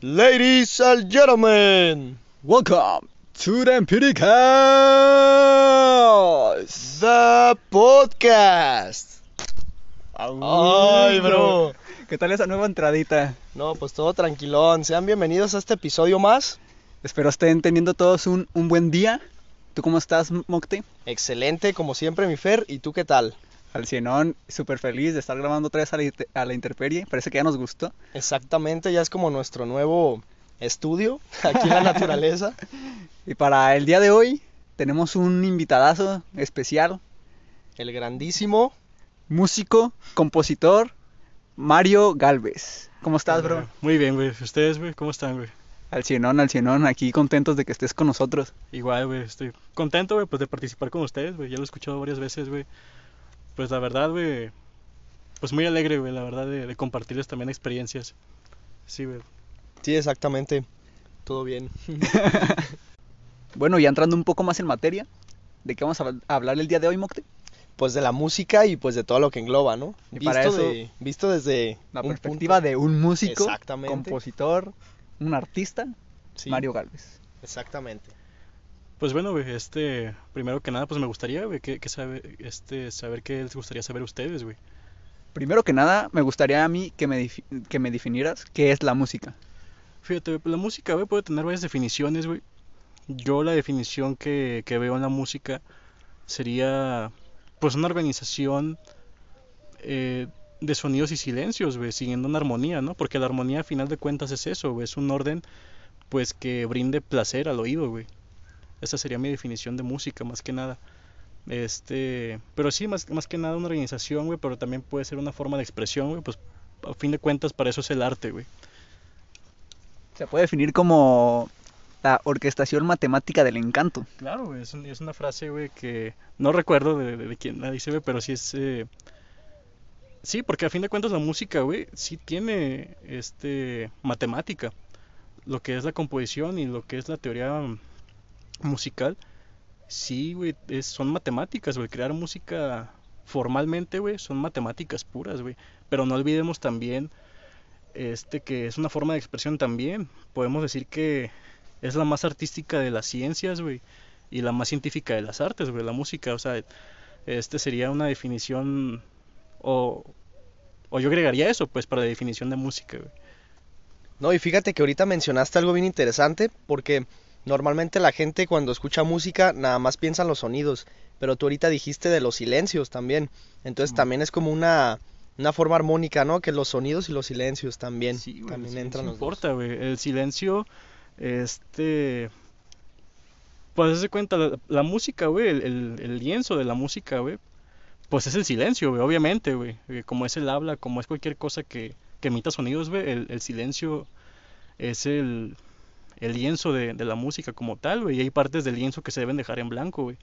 Ladies and gentlemen, Welcome to the Empiricast. the podcast. Ay, bro. ¿Qué tal esa nueva entradita? No, pues todo tranquilón. Sean bienvenidos a este episodio más. Espero estén teniendo todos un, un buen día. ¿Tú cómo estás, Mocte? Excelente, como siempre, mi Fer. ¿Y tú qué tal? Al cienón, súper feliz de estar grabando otra vez a la, a la intemperie. Parece que ya nos gustó. Exactamente, ya es como nuestro nuevo estudio aquí en la naturaleza. Y para el día de hoy tenemos un invitadazo especial, El grandísimo. músico, compositor, Mario Galvez. ¿Cómo estás, bro? Muy bien, güey. ¿Ustedes, güey? ¿Cómo están, güey? Al cienón, al cienón, aquí contentos de que estés con nosotros. Igual, güey. Estoy contento, güey, pues de participar con ustedes, güey. Ya lo he escuchado varias veces, güey. Pues la verdad, güey. Pues muy alegre, güey, la verdad, de, de compartirles también experiencias. Sí, güey. Sí, exactamente. Todo bien. Bueno, ya entrando un poco más en materia, ¿de qué vamos a hab- a hablar el día de hoy, Mocte? Pues de la música y pues de todo lo que engloba, ¿no? Y para visto, eso- de- visto desde La perspectiva punto- de un músico, Exactamente. compositor, un artista, Sí, Mario Galvez. Exactamente. Pues bueno, güey, este, primero que nada, pues me gustaría, güey, que, que sabe, este, saber qué les gustaría saber ustedes, güey. Primero que nada, me gustaría a mí que me, que me definieras qué es la música. Fíjate, pues, la música, güey, puede tener varias definiciones, güey. Yo la definición que, que veo en la música sería, pues, una organización eh, de sonidos y silencios, güey, siguiendo una armonía, ¿no? Porque la armonía, a final de cuentas, es eso, güey, es un orden, pues, que brinde placer al oído, güey. Esa sería mi definición de música, más que nada. Este, pero sí, más, más que nada una organización, güey, pero también puede ser una forma de expresión, güey, pues, a fin de cuentas, para eso es el arte, güey. Se puede definir como la orquestación matemática del encanto. Claro, güey, es, un- es una frase, güey, que no recuerdo de, de- de quién la dice, güey, pero sí es... eh, Sí, porque a fin de cuentas la música, güey, sí tiene, este, matemática. Lo que es la composición y lo que es la teoría musical, sí, güey, son matemáticas, güey. Crear música formalmente, güey, son matemáticas puras, güey. Pero no olvidemos también, este, que es una forma de expresión también. Podemos decir que es la más artística de las ciencias, güey, y la más científica de las artes, güey, la música, o sea, este sería una definición, o, o yo agregaría eso, pues, para la definición de música, güey. No, y fíjate que ahorita mencionaste algo bien interesante porque normalmente la gente cuando escucha música nada más piensa en los sonidos, pero tú ahorita dijiste de los silencios también. Entonces Mm. también es como una, una forma armónica, ¿no? Que los sonidos y los silencios también, Sí, güey, también entran dos. importa, güey. El silencio, este, pues de cuenta, la, la música, güey, el, el- el lienzo de la música, güey, pues es el silencio, güey, obviamente, güey. Eh, Como es el habla, como es cualquier cosa que, que emita sonidos, güey, el, el silencio es el, el lienzo de, de la música como tal, güey. Y hay partes del lienzo que se deben dejar en blanco, güey.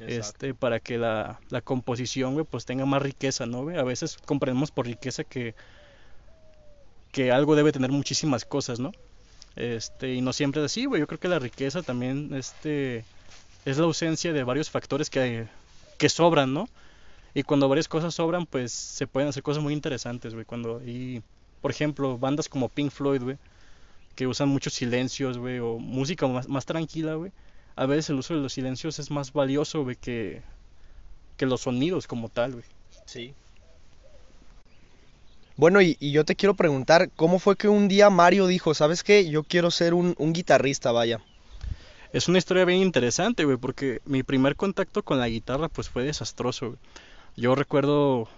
Este, para que la, la composición, güey, pues tenga más riqueza, ¿no, güey? A veces comprendemos por riqueza que, que algo debe tener muchísimas cosas, ¿no? Este, y no siempre es así, güey. Yo creo que la riqueza también, este, es la ausencia de varios factores que, que sobran, ¿no? Y cuando varias cosas sobran, pues se pueden hacer cosas muy interesantes, güey. Cuando hay, por ejemplo, bandas como Pink Floyd, güey, que usan muchos silencios, güey, o música más, más tranquila, güey. A veces el uso de los silencios es más valioso, güey, que, que los sonidos como tal, güey. Sí. Bueno, y, y yo te quiero preguntar, ¿cómo fue que un día Mario dijo, ¿sabes qué? Yo quiero ser un, un guitarrista, vaya. Es una historia bien interesante, güey, porque mi primer contacto con la guitarra, pues fue desastroso, güey. Yo recuerdo,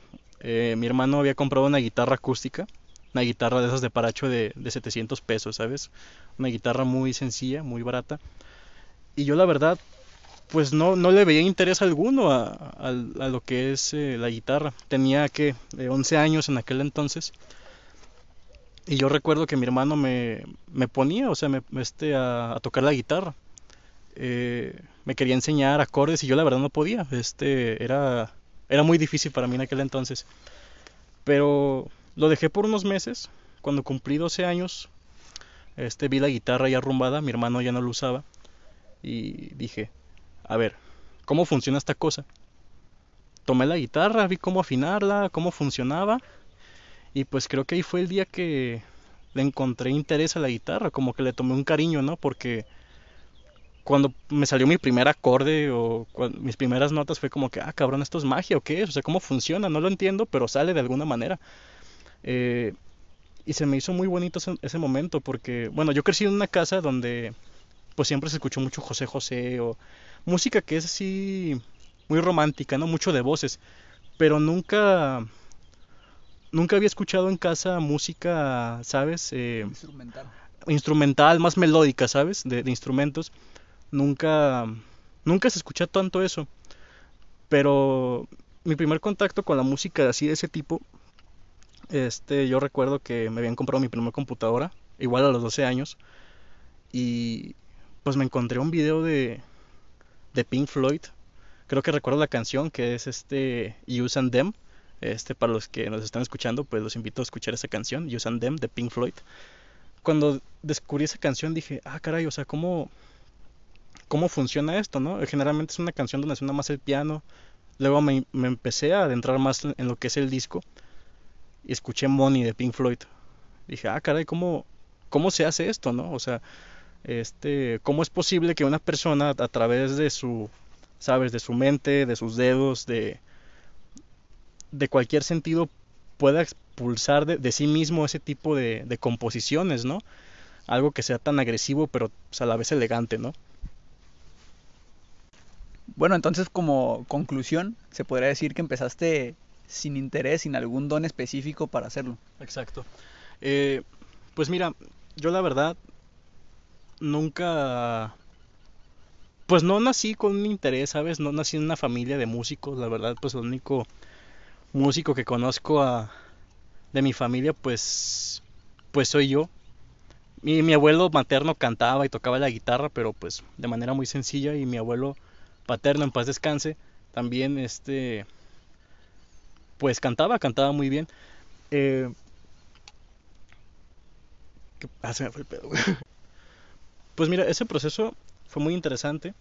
eh, mi hermano había comprado una guitarra acústica, una guitarra de esas de paracho de, de 700 pesos, ¿sabes? Una guitarra muy sencilla, muy barata. Y yo la verdad, pues no, no le veía interés alguno a, a- lo que es eh, la guitarra. Tenía que 11 años en aquel entonces. Y yo recuerdo que mi hermano me, me ponía, o sea, me, este, a, a tocar la guitarra. Eh, me quería enseñar acordes y yo la verdad no podía. Este, era, era muy difícil para mí en aquel entonces. Pero lo dejé por unos meses. Cuando cumplí 12 años, este, vi la guitarra ya arrumbada, mi hermano ya no lo usaba. Y dije, a ver, ¿cómo funciona esta cosa? Tomé la guitarra, vi cómo afinarla, cómo funcionaba. Y pues creo que ahí fue el día que le encontré interés a la guitarra, como que le tomé un cariño, ¿no? Porque cuando me salió mi primer acorde o mis primeras notas fue como que, ah, cabrón, esto es magia o qué es, o sea, cómo funciona, no lo entiendo, pero sale de alguna manera. Eh, y se me hizo muy bonito ese, momento porque, bueno, yo crecí en una casa donde pues siempre se escuchó mucho José José o música que es así muy romántica, ¿no? Mucho de voces, pero nunca nunca había escuchado en casa música, ¿sabes? Eh, instrumental. Instrumental, más melódica, ¿sabes? De, de instrumentos nunca, nunca se escucha tanto eso. Pero mi primer contacto con la música así de ese tipo, este, yo recuerdo que me habían comprado mi primera computadora, igual a los 12 años, y pues me encontré un video de, de Pink Floyd. Creo que recuerdo la canción que es este Use and Them. Este, para los que nos están escuchando, pues los invito a escuchar esa canción, Use and Them de Pink Floyd. Cuando descubrí esa canción dije, ah, caray, o sea, ¿cómo, cómo funciona esto, ¿no? Generalmente es una canción donde suena más el piano. Luego me, empecé a adentrar más en lo que es el disco. Y escuché Money de Pink Floyd. Dije, ah, caray, ¿cómo, cómo se hace esto, no? O sea, este, ¿cómo es posible que una persona a través de su, sabes, de su mente, de sus dedos, de, de cualquier sentido pueda expulsar de, sí mismo ese tipo de, de, composiciones, ¿no? Algo que sea tan agresivo pero pues, a la vez elegante, ¿no? Bueno, entonces como conclusión, se podría decir que empezaste sin interés, sin algún don específico para hacerlo. Exacto. Eh, pues mira, yo la verdad nunca... Pues no nací con un interés, ¿sabes? No nací en una familia de músicos, la verdad, pues el único músico que conozco a, de mi familia, pues, pues soy yo. Mi, mi abuelo materno cantaba y tocaba la guitarra, pero pues de manera muy sencilla y mi abuelo paterno en paz descanse, también este, pues cantaba, cantaba muy bien. Eh, ah, se me fue el pedo, Pues mira, ese proceso fue muy interesante.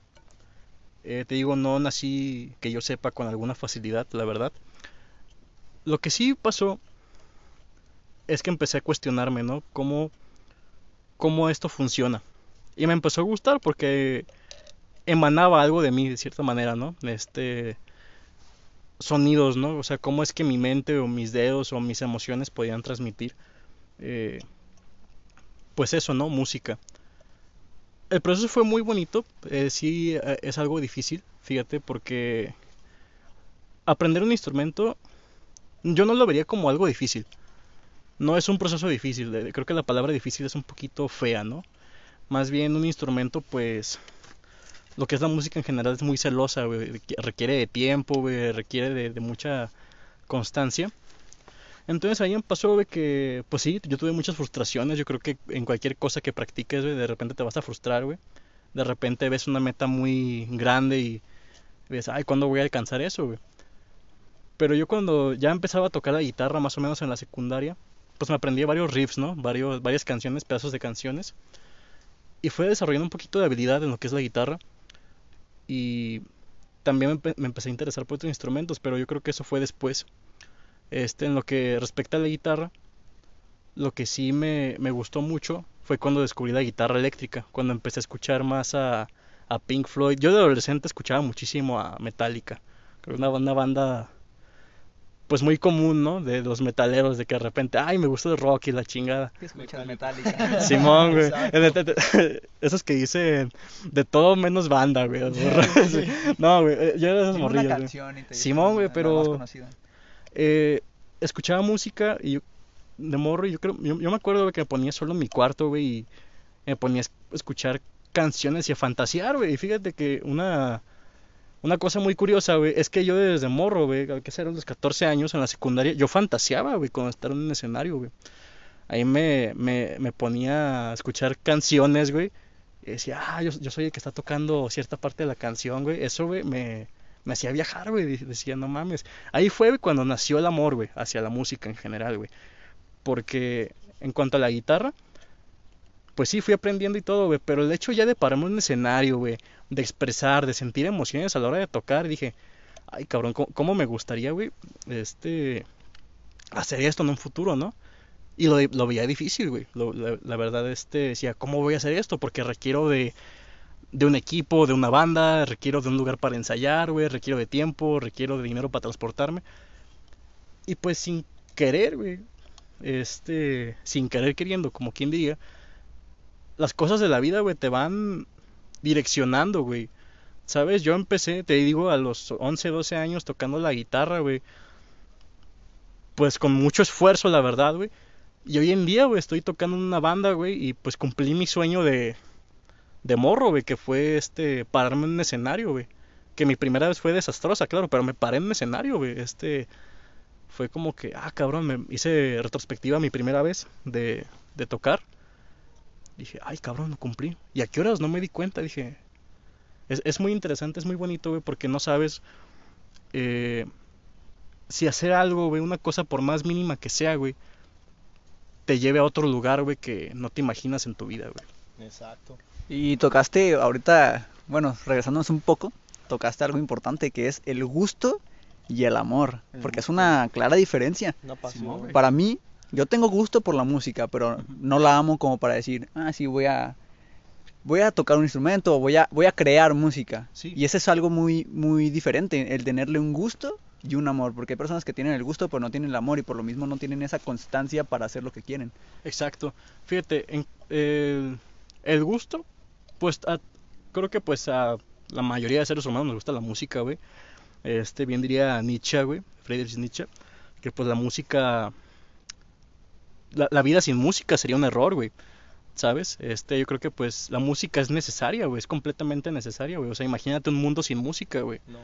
Eh, te digo, no nací, que yo sepa, con alguna facilidad, la verdad. Lo que sí pasó es que empecé a cuestionarme, ¿no? Cómo, cómo esto funciona. Y me empezó a gustar porque emanaba algo de mí de cierta manera, ¿no? Este sonidos, ¿no? O sea, cómo es que mi mente o mis dedos o mis emociones podían transmitir, eh, pues eso, ¿no? Música. El proceso fue muy bonito, eh, sí eh, es algo difícil, fíjate, porque aprender un instrumento yo no lo vería como algo difícil. No es un proceso difícil, creo que la palabra difícil es un poquito fea, ¿no? Más bien un instrumento pues lo que es la música en general es muy celosa, Requiere de tiempo, Requiere de, mucha constancia. Entonces ahí pasó, que, pues sí, yo tuve muchas frustraciones. Yo creo que en cualquier cosa que practiques, de repente te vas a frustrar, güey. De repente ves una meta muy grande y ves, ay, ¿cuándo voy a alcanzar eso, güey? Pero yo cuando ya empezaba a tocar la guitarra, más o menos en la secundaria, pues me aprendí varios riffs, ¿no? Varios, varias canciones, pedazos de canciones. Y fue desarrollando un poquito de habilidad en lo que es la guitarra y también me, empecé a interesar por otros instrumentos, pero yo creo que eso fue después. Este, en lo que respecta a la guitarra, lo que sí me, me gustó mucho fue cuando descubrí la guitarra eléctrica, cuando empecé a escuchar más a, a Pink Floyd. Yo de adolescente escuchaba muchísimo a Metallica, creo una, una banda pues muy común, ¿no? De los metaleros, de que de repente, ay, me gusta el rock y la chingada. escuchas Metallica? Simón, güey. Esos que dicen de todo menos banda, güey. No, güey, eh, yo era de esos morrillos. Simón, güey, pero eh, escuchaba música y de morro, yo creo, yo, me acuerdo que me ponía solo en mi cuarto, güey, y me ponía a escuchar canciones y a fantasear, güey. Y fíjate que una una cosa muy curiosa, güey, es que yo desde morro, güey, que ser los 14 años en la secundaria, yo fantaseaba, güey, con estar en un escenario, güey. Ahí me, me, me ponía a escuchar canciones, güey. Y decía, ah, yo, soy el que está tocando cierta parte de la canción, güey. Eso, güey, me, me hacía viajar, güey. Decía, no mames. Ahí fue cuando nació el amor, güey, hacia la música en general, güey. Porque en cuanto a la guitarra, pues sí, fui aprendiendo y todo, güey. Pero el hecho ya de pararme en un escenario, güey, de expresar, de sentir emociones a la hora de tocar. dije, ay cabrón, ¿cómo, me gustaría, güey, este, hacer esto en un futuro, ¿no? Y lo, lo veía difícil, güey. La, la verdad, este, decía, ¿cómo voy a hacer esto? Porque requiero de, de un equipo, de una banda, requiero de un lugar para ensayar, güey, requiero de tiempo, requiero de dinero para transportarme. Y pues sin querer, güey, este, sin querer queriendo, como quien diría, las cosas de la vida, güey, te van direccionando, güey. ¿Sabes? Yo empecé, te digo, a los 11, 12 años tocando la guitarra, güey. Pues con mucho esfuerzo, la verdad, güey. Y hoy en día, güey, estoy tocando en una banda, güey, y pues cumplí mi sueño de, de morro, güey, que fue este, pararme en un escenario, güey. Que mi primera vez fue desastrosa, claro, pero me paré en un escenario, güey. Este, fue como que, ah, cabrón, me hice retrospectiva mi primera vez de, de tocar. Dije, ay, cabrón, lo cumplí. ¿Y a qué horas no me di cuenta? Dije, es, es muy interesante, es muy bonito, güey, porque no sabes eh, si hacer algo, güey, una cosa por más mínima que sea, güey, te lleve a otro lugar, güey, que no te imaginas en tu vida, güey. Exacto. Y tocaste ahorita, bueno, regresándonos un poco, tocaste algo importante que es el gusto y el amor, El porque es una clara diferencia. Güey. güey. Para mí, yo tengo gusto por la música, pero no la amo como para decir, ah, sí, voy a voy a tocar un instrumento, o voy a voy a crear música. Sí. Y ese es algo muy muy diferente, el tenerle un gusto y un amor, porque hay personas que tienen el gusto pero no tienen el amor y por lo mismo no tienen esa constancia para hacer lo que quieren. Exacto. Fíjate, en, el, el gusto, pues a- creo que pues a la mayoría de seres humanos nos gusta la música, güey. Este, bien diría Nietzsche, güey, Friedrich Nietzsche, que pues la música, la, la vida sin música sería un error, güey. ¿Sabes? Este, yo creo que pues la música es necesaria, güey, es completamente necesaria, güey. O sea, imagínate un mundo sin música, güey. No.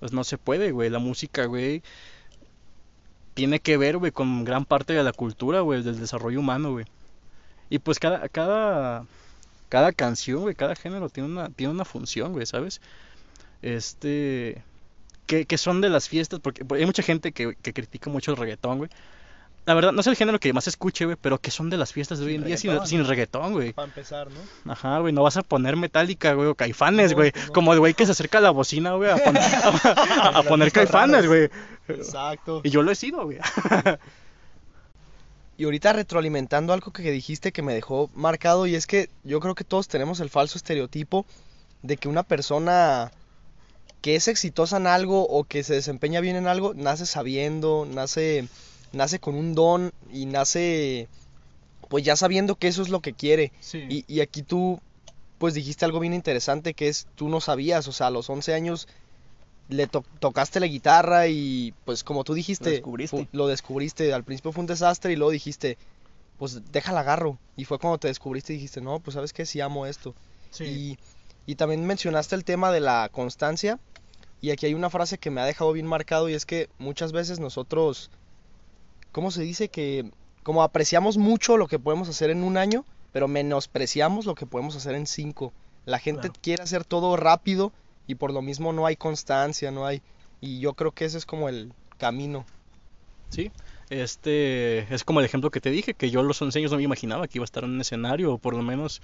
Pues no se puede, güey. La música, güey, tiene que ver, güey, con gran parte de la cultura, güey, del desarrollo humano, güey. Y pues cada, cada, cada canción, güey, cada género tiene una, tiene una función, güey, ¿sabes? Este, que, que son de las fiestas, porque porque hay mucha gente que, que critica mucho el reggaetón, güey. La verdad, no es el género que más escuche, güey, pero que son de las fiestas de hoy en día sin, reggaetón. sin reggaetón, güey. Para empezar, ¿no? Ajá, güey, no vas a poner Metallica, güey, o Caifanes, No, güey. pues no. Como el güey que se acerca a la bocina, güey, a, pon- a- a poner Caifanes, raras. güey. Exacto. Y yo lo he sido, güey. Y ahorita retroalimentando algo que dijiste que me dejó marcado y es que yo creo que todos tenemos el falso estereotipo de que una persona que es exitosa en algo o que se desempeña bien en algo nace sabiendo, nace nace con un don y nace pues ya sabiendo que eso es lo que quiere. Sí. Y, y aquí tú pues dijiste algo bien interesante que es tú no sabías, o sea, a los 11 años le to- tocaste la guitarra y pues como tú dijiste, Lo descubriste. lo descubriste, al principio fue un desastre y luego dijiste, pues déjala agarro. Y fue cuando te descubriste y dijiste, no, pues sabes que sí amo esto. Y, y también mencionaste el tema de la constancia. Y aquí hay una frase que me ha dejado bien marcado y es que muchas veces nosotros, ¿cómo se dice? Que como apreciamos mucho lo que podemos hacer en un año, pero menospreciamos lo que podemos hacer en cinco. La gente Claro. quiere hacer todo rápido y por lo mismo no hay constancia, no hay... Y yo creo que ese es como el camino. Sí, este es como el ejemplo que te dije, que yo los 11 años no me imaginaba que iba a estar en un escenario, o por lo menos,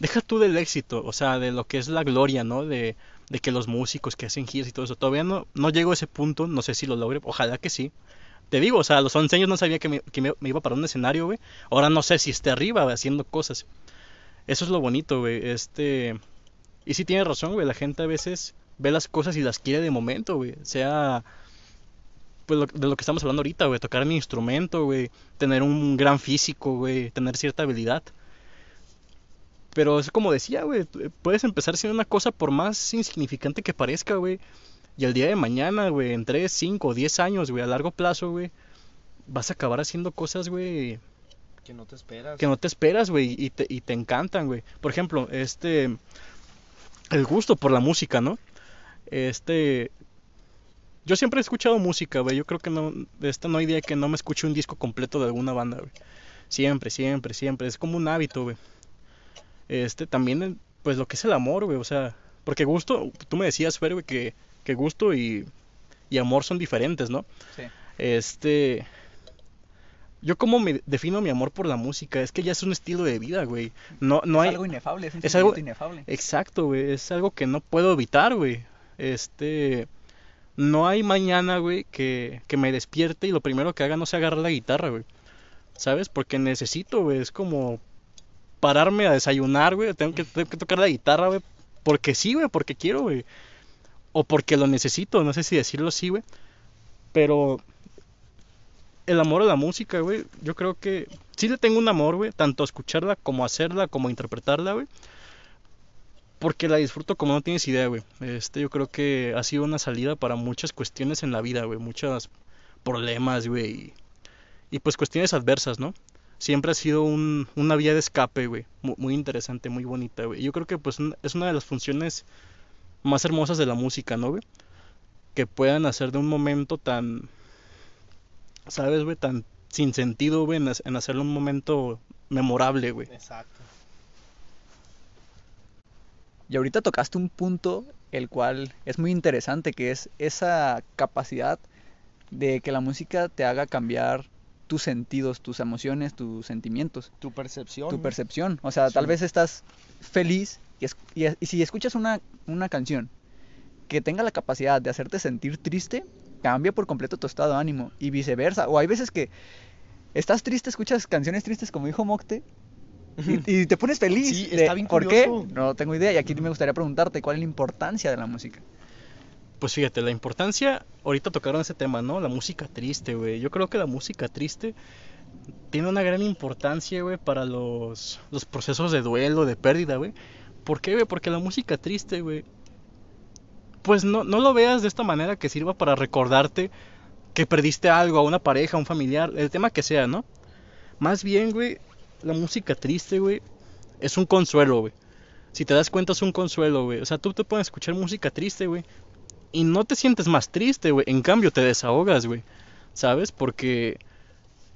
deja tú del éxito, o sea, de lo que es la gloria, ¿no? De, de que los músicos que hacen giras y todo eso, todavía no, no llego a ese punto, no sé si lo logre, ojalá que sí. Te digo, o sea, a los 11 años no sabía que me, iba para un escenario, güey. Ahora no sé si esté arriba haciendo cosas. Eso es lo bonito, güey. Este... Y sí tienes razón, güey. La gente a veces ve las cosas y las quiere de momento, güey. Sea pues lo- de lo que estamos hablando ahorita, güey, tocar mi instrumento, güey, tener un gran físico, güey, tener cierta habilidad. Pero es como decía, güey, puedes empezar siendo una cosa por más insignificante que parezca, güey. Y el día de mañana, güey, en 3, 5, 10 años, güey, a largo plazo, güey, vas a acabar haciendo cosas, güey, Que no te esperas. que no te esperas, güey, y te, y te encantan, güey. Por ejemplo, este, el gusto por la música, ¿no? Este, yo siempre he escuchado música, güey. Yo creo que no, de esta no hay día que no me escuche un disco completo de alguna banda, güey. Siempre, siempre, siempre. Es como un hábito, güey. Este, también, pues lo que es el amor, güey. O sea, porque gusto, tú me decías, Fer, güey, que, que gusto y, y amor son diferentes, ¿no? Sí. Este, yo como me defino mi amor por la música, es que ya es un estilo de vida, güey. No, no es hay, algo inefable, es un es algo- inefable. exacto, güey, es algo que no puedo evitar, güey. Este, no hay mañana, güey, que, que me despierte y lo primero que haga no sea agarrar la guitarra, güey. ¿sabes? Porque necesito, güey, es como pararme a desayunar, güey, tengo que, tengo que tocar la guitarra, güey, porque sí, güey, porque quiero, güey. O porque lo necesito, no sé si decirlo así, güey. Pero el amor a la música, güey, yo creo que sí le tengo un amor, güey, tanto a escucharla como a hacerla, como a interpretarla, güey. Porque la disfruto como no tienes idea, güey. Este, yo creo que ha sido una salida para muchas cuestiones en la vida, güey. Muchos problemas, güey. Y, pues cuestiones adversas, ¿no? Siempre ha sido un, una vía de escape, güey. Muy, muy, interesante, muy bonita, güey. Yo creo que pues es una de las funciones más hermosas de la música, ¿no, güey? Que puedan hacer de un momento tan... ¿Sabes, güey? Tan sin sentido, güey, en, en hacerlo un momento memorable, güey. Exacto. Y ahorita tocaste un punto el cual es muy interesante, que es esa capacidad de que la música te haga cambiar tus sentidos, tus emociones, tus sentimientos. Tu percepción. Tu percepción. O sea, sí. tal vez estás feliz y, es, y, y, si escuchas una, una canción que tenga la capacidad de hacerte sentir triste, cambia por completo tu estado de ánimo y viceversa. O hay veces que estás triste, escuchas canciones tristes como dijo Mocte y, y, te pones feliz. Sí, está bien ¿Por qué? No tengo idea. Y aquí me gustaría preguntarte cuál es la importancia de la música. Pues fíjate, la importancia, ahorita tocaron ese tema, ¿no? La música triste, güey. Yo creo que la música triste tiene una gran importancia, güey, para los, los procesos de duelo, de pérdida, güey. ¿Por qué, güey? Porque la música triste, güey, pues no, no lo veas de esta manera que sirva para recordarte que perdiste algo, a una pareja, a un familiar, el tema que sea, ¿no? Más bien, güey, la música triste, güey, es un consuelo, güey. Si te das cuenta, es un consuelo, güey. O sea, tú te puedes escuchar música triste, güey. Y no te sientes más triste, güey. En cambio, te desahogas, güey. ¿Sabes? Porque,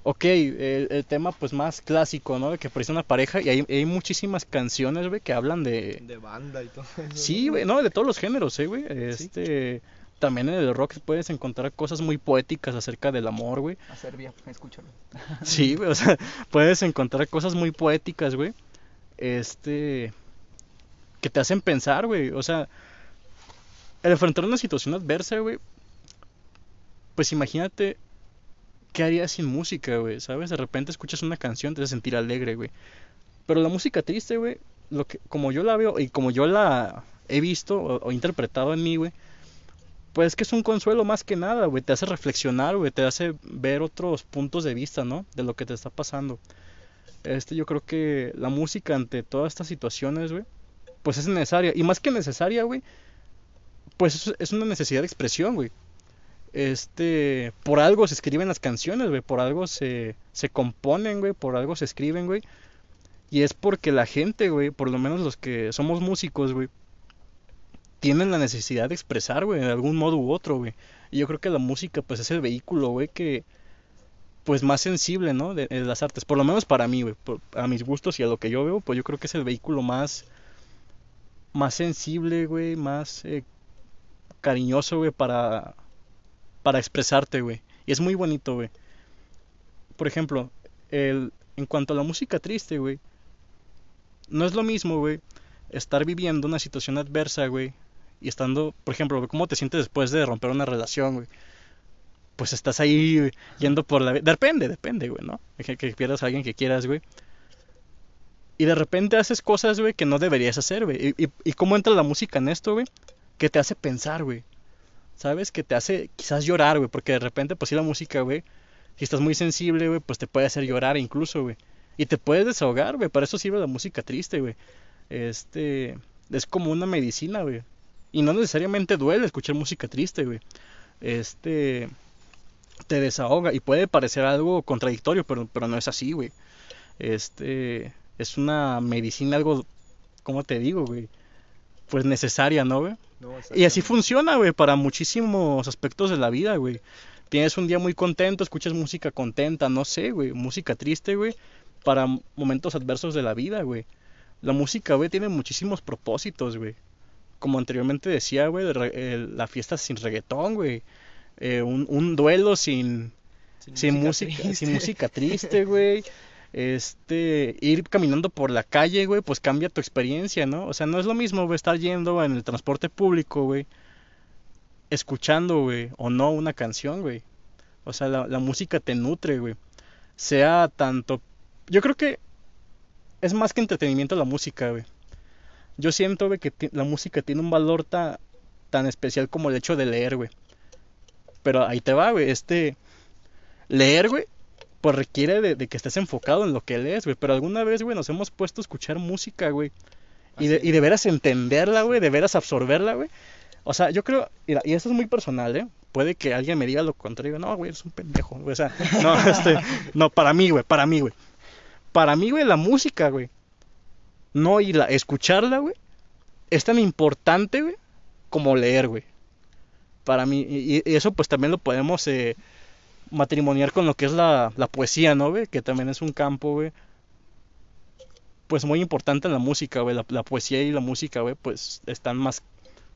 ok, el, el, tema pues más clásico, ¿no? De que parece una pareja. Y hay, hay muchísimas canciones, güey, que hablan de... De banda y todo eso. Sí, güey, no, de todos los géneros, ¿eh, güey? Este... ¿Sí? también en el rock puedes encontrar cosas muy poéticas acerca del amor, güey. A Serbia, escúchalo. Sí, güey, o sea, puedes encontrar cosas muy poéticas, güey. Este. que te hacen pensar, güey. O sea, al enfrentar una situación adversa, güey. Pues imagínate qué harías sin música, güey, ¿sabes? De repente escuchas una canción, te hace sentir alegre, güey. Pero la música triste, güey, lo que, como yo la veo y como yo la he visto o, interpretado en mí, güey pues que es un consuelo más que nada, güey. Te hace reflexionar, güey. Te hace ver otros puntos de vista, ¿no? De lo que te está pasando. Este, yo creo que la música ante todas estas situaciones, güey, pues es necesaria. Y más que necesaria, güey, pues es una necesidad de expresión, güey. Este, por algo se escriben las canciones, güey. Por algo se, se componen, güey. Por algo se escriben, güey. Y es porque la gente, güey, por lo menos los que somos músicos, güey, tienen la necesidad de expresar, güey, de algún modo u otro, güey. Y yo creo que la música, pues, es el vehículo, güey, que, pues, más sensible, ¿no? De, las artes, por lo menos para mí, güey, a mis gustos y a lo que yo veo, pues, yo creo que es el vehículo más, más sensible, güey, más eh, cariñoso, güey, para, para expresarte, güey. Y es muy bonito, güey. Por ejemplo, el, en cuanto a la música triste, güey, no es lo mismo, güey, estar viviendo una situación adversa, güey, y estando, por ejemplo, ¿cómo te sientes después de romper una relación, güey? Pues estás ahí yendo por la... Depende, depende, güey, ¿no? Que, pierdas a alguien que quieras, güey. Y de repente haces cosas, güey, que no deberías hacer, güey. Y, y, y, cómo entra la música en esto, güey? Que te hace pensar, güey. ¿Sabes? Que te hace quizás llorar, güey. Porque de repente, pues sí, la música, güey. Si estás muy sensible, güey, pues te puede hacer llorar incluso, güey. Y te puedes desahogar, güey. Para eso sirve la música triste, güey. Este... Es como una medicina, güey. Y no necesariamente duele escuchar música triste, güey. Este te desahoga y puede parecer algo contradictorio, pero, pero no es así, güey. Este es una medicina algo, ¿cómo te digo, güey? Pues necesaria, ¿no, güey? No, y así funciona, güey, para muchísimos aspectos de la vida, güey. Tienes un día muy contento, escuchas música contenta, no sé, güey, música triste, güey, para momentos adversos de la vida, güey. La música, güey, tiene muchísimos propósitos, güey como anteriormente decía, güey, la fiesta sin reggaetón, güey. Eh, un, un, duelo sin, sin, sin música, música sin música triste, güey. Este, ir caminando por la calle, güey, pues cambia tu experiencia, ¿no? O sea, no es lo mismo, estar yendo en el transporte público, güey, escuchando, güey, o no una canción, güey. O sea, la, la música te nutre, güey. sea tanto... Yo creo que es más que entretenimiento la música, güey. Yo siento, güey, que la música tiene un valor tan especial como el hecho de leer, güey. Pero ahí te va, güey. Este. Leer, güey. Pues requiere de, que estés enfocado en lo que lees, güey. Pero alguna vez, güey, nos hemos puesto a escuchar música, güey. Y de, y de veras entenderla, güey. De veras absorberla, güey. O sea, yo creo. y esto es muy personal, ¿eh? Puede que alguien me diga lo contrario. No, güey, eres un pendejo. O sea, no, este. No, para mí, güey. Para mí, güey. Para mí, güey, la música, güey. No irla, escucharla, güey. Es tan importante, güey, como leer, güey para mí. Y, eso pues también lo podemos eh, matrimoniar con lo que es la, poesía, ¿no, güey? Que también es un campo, güey. Pues muy importante en la música, güey. La, poesía y la música, güey, pues están más,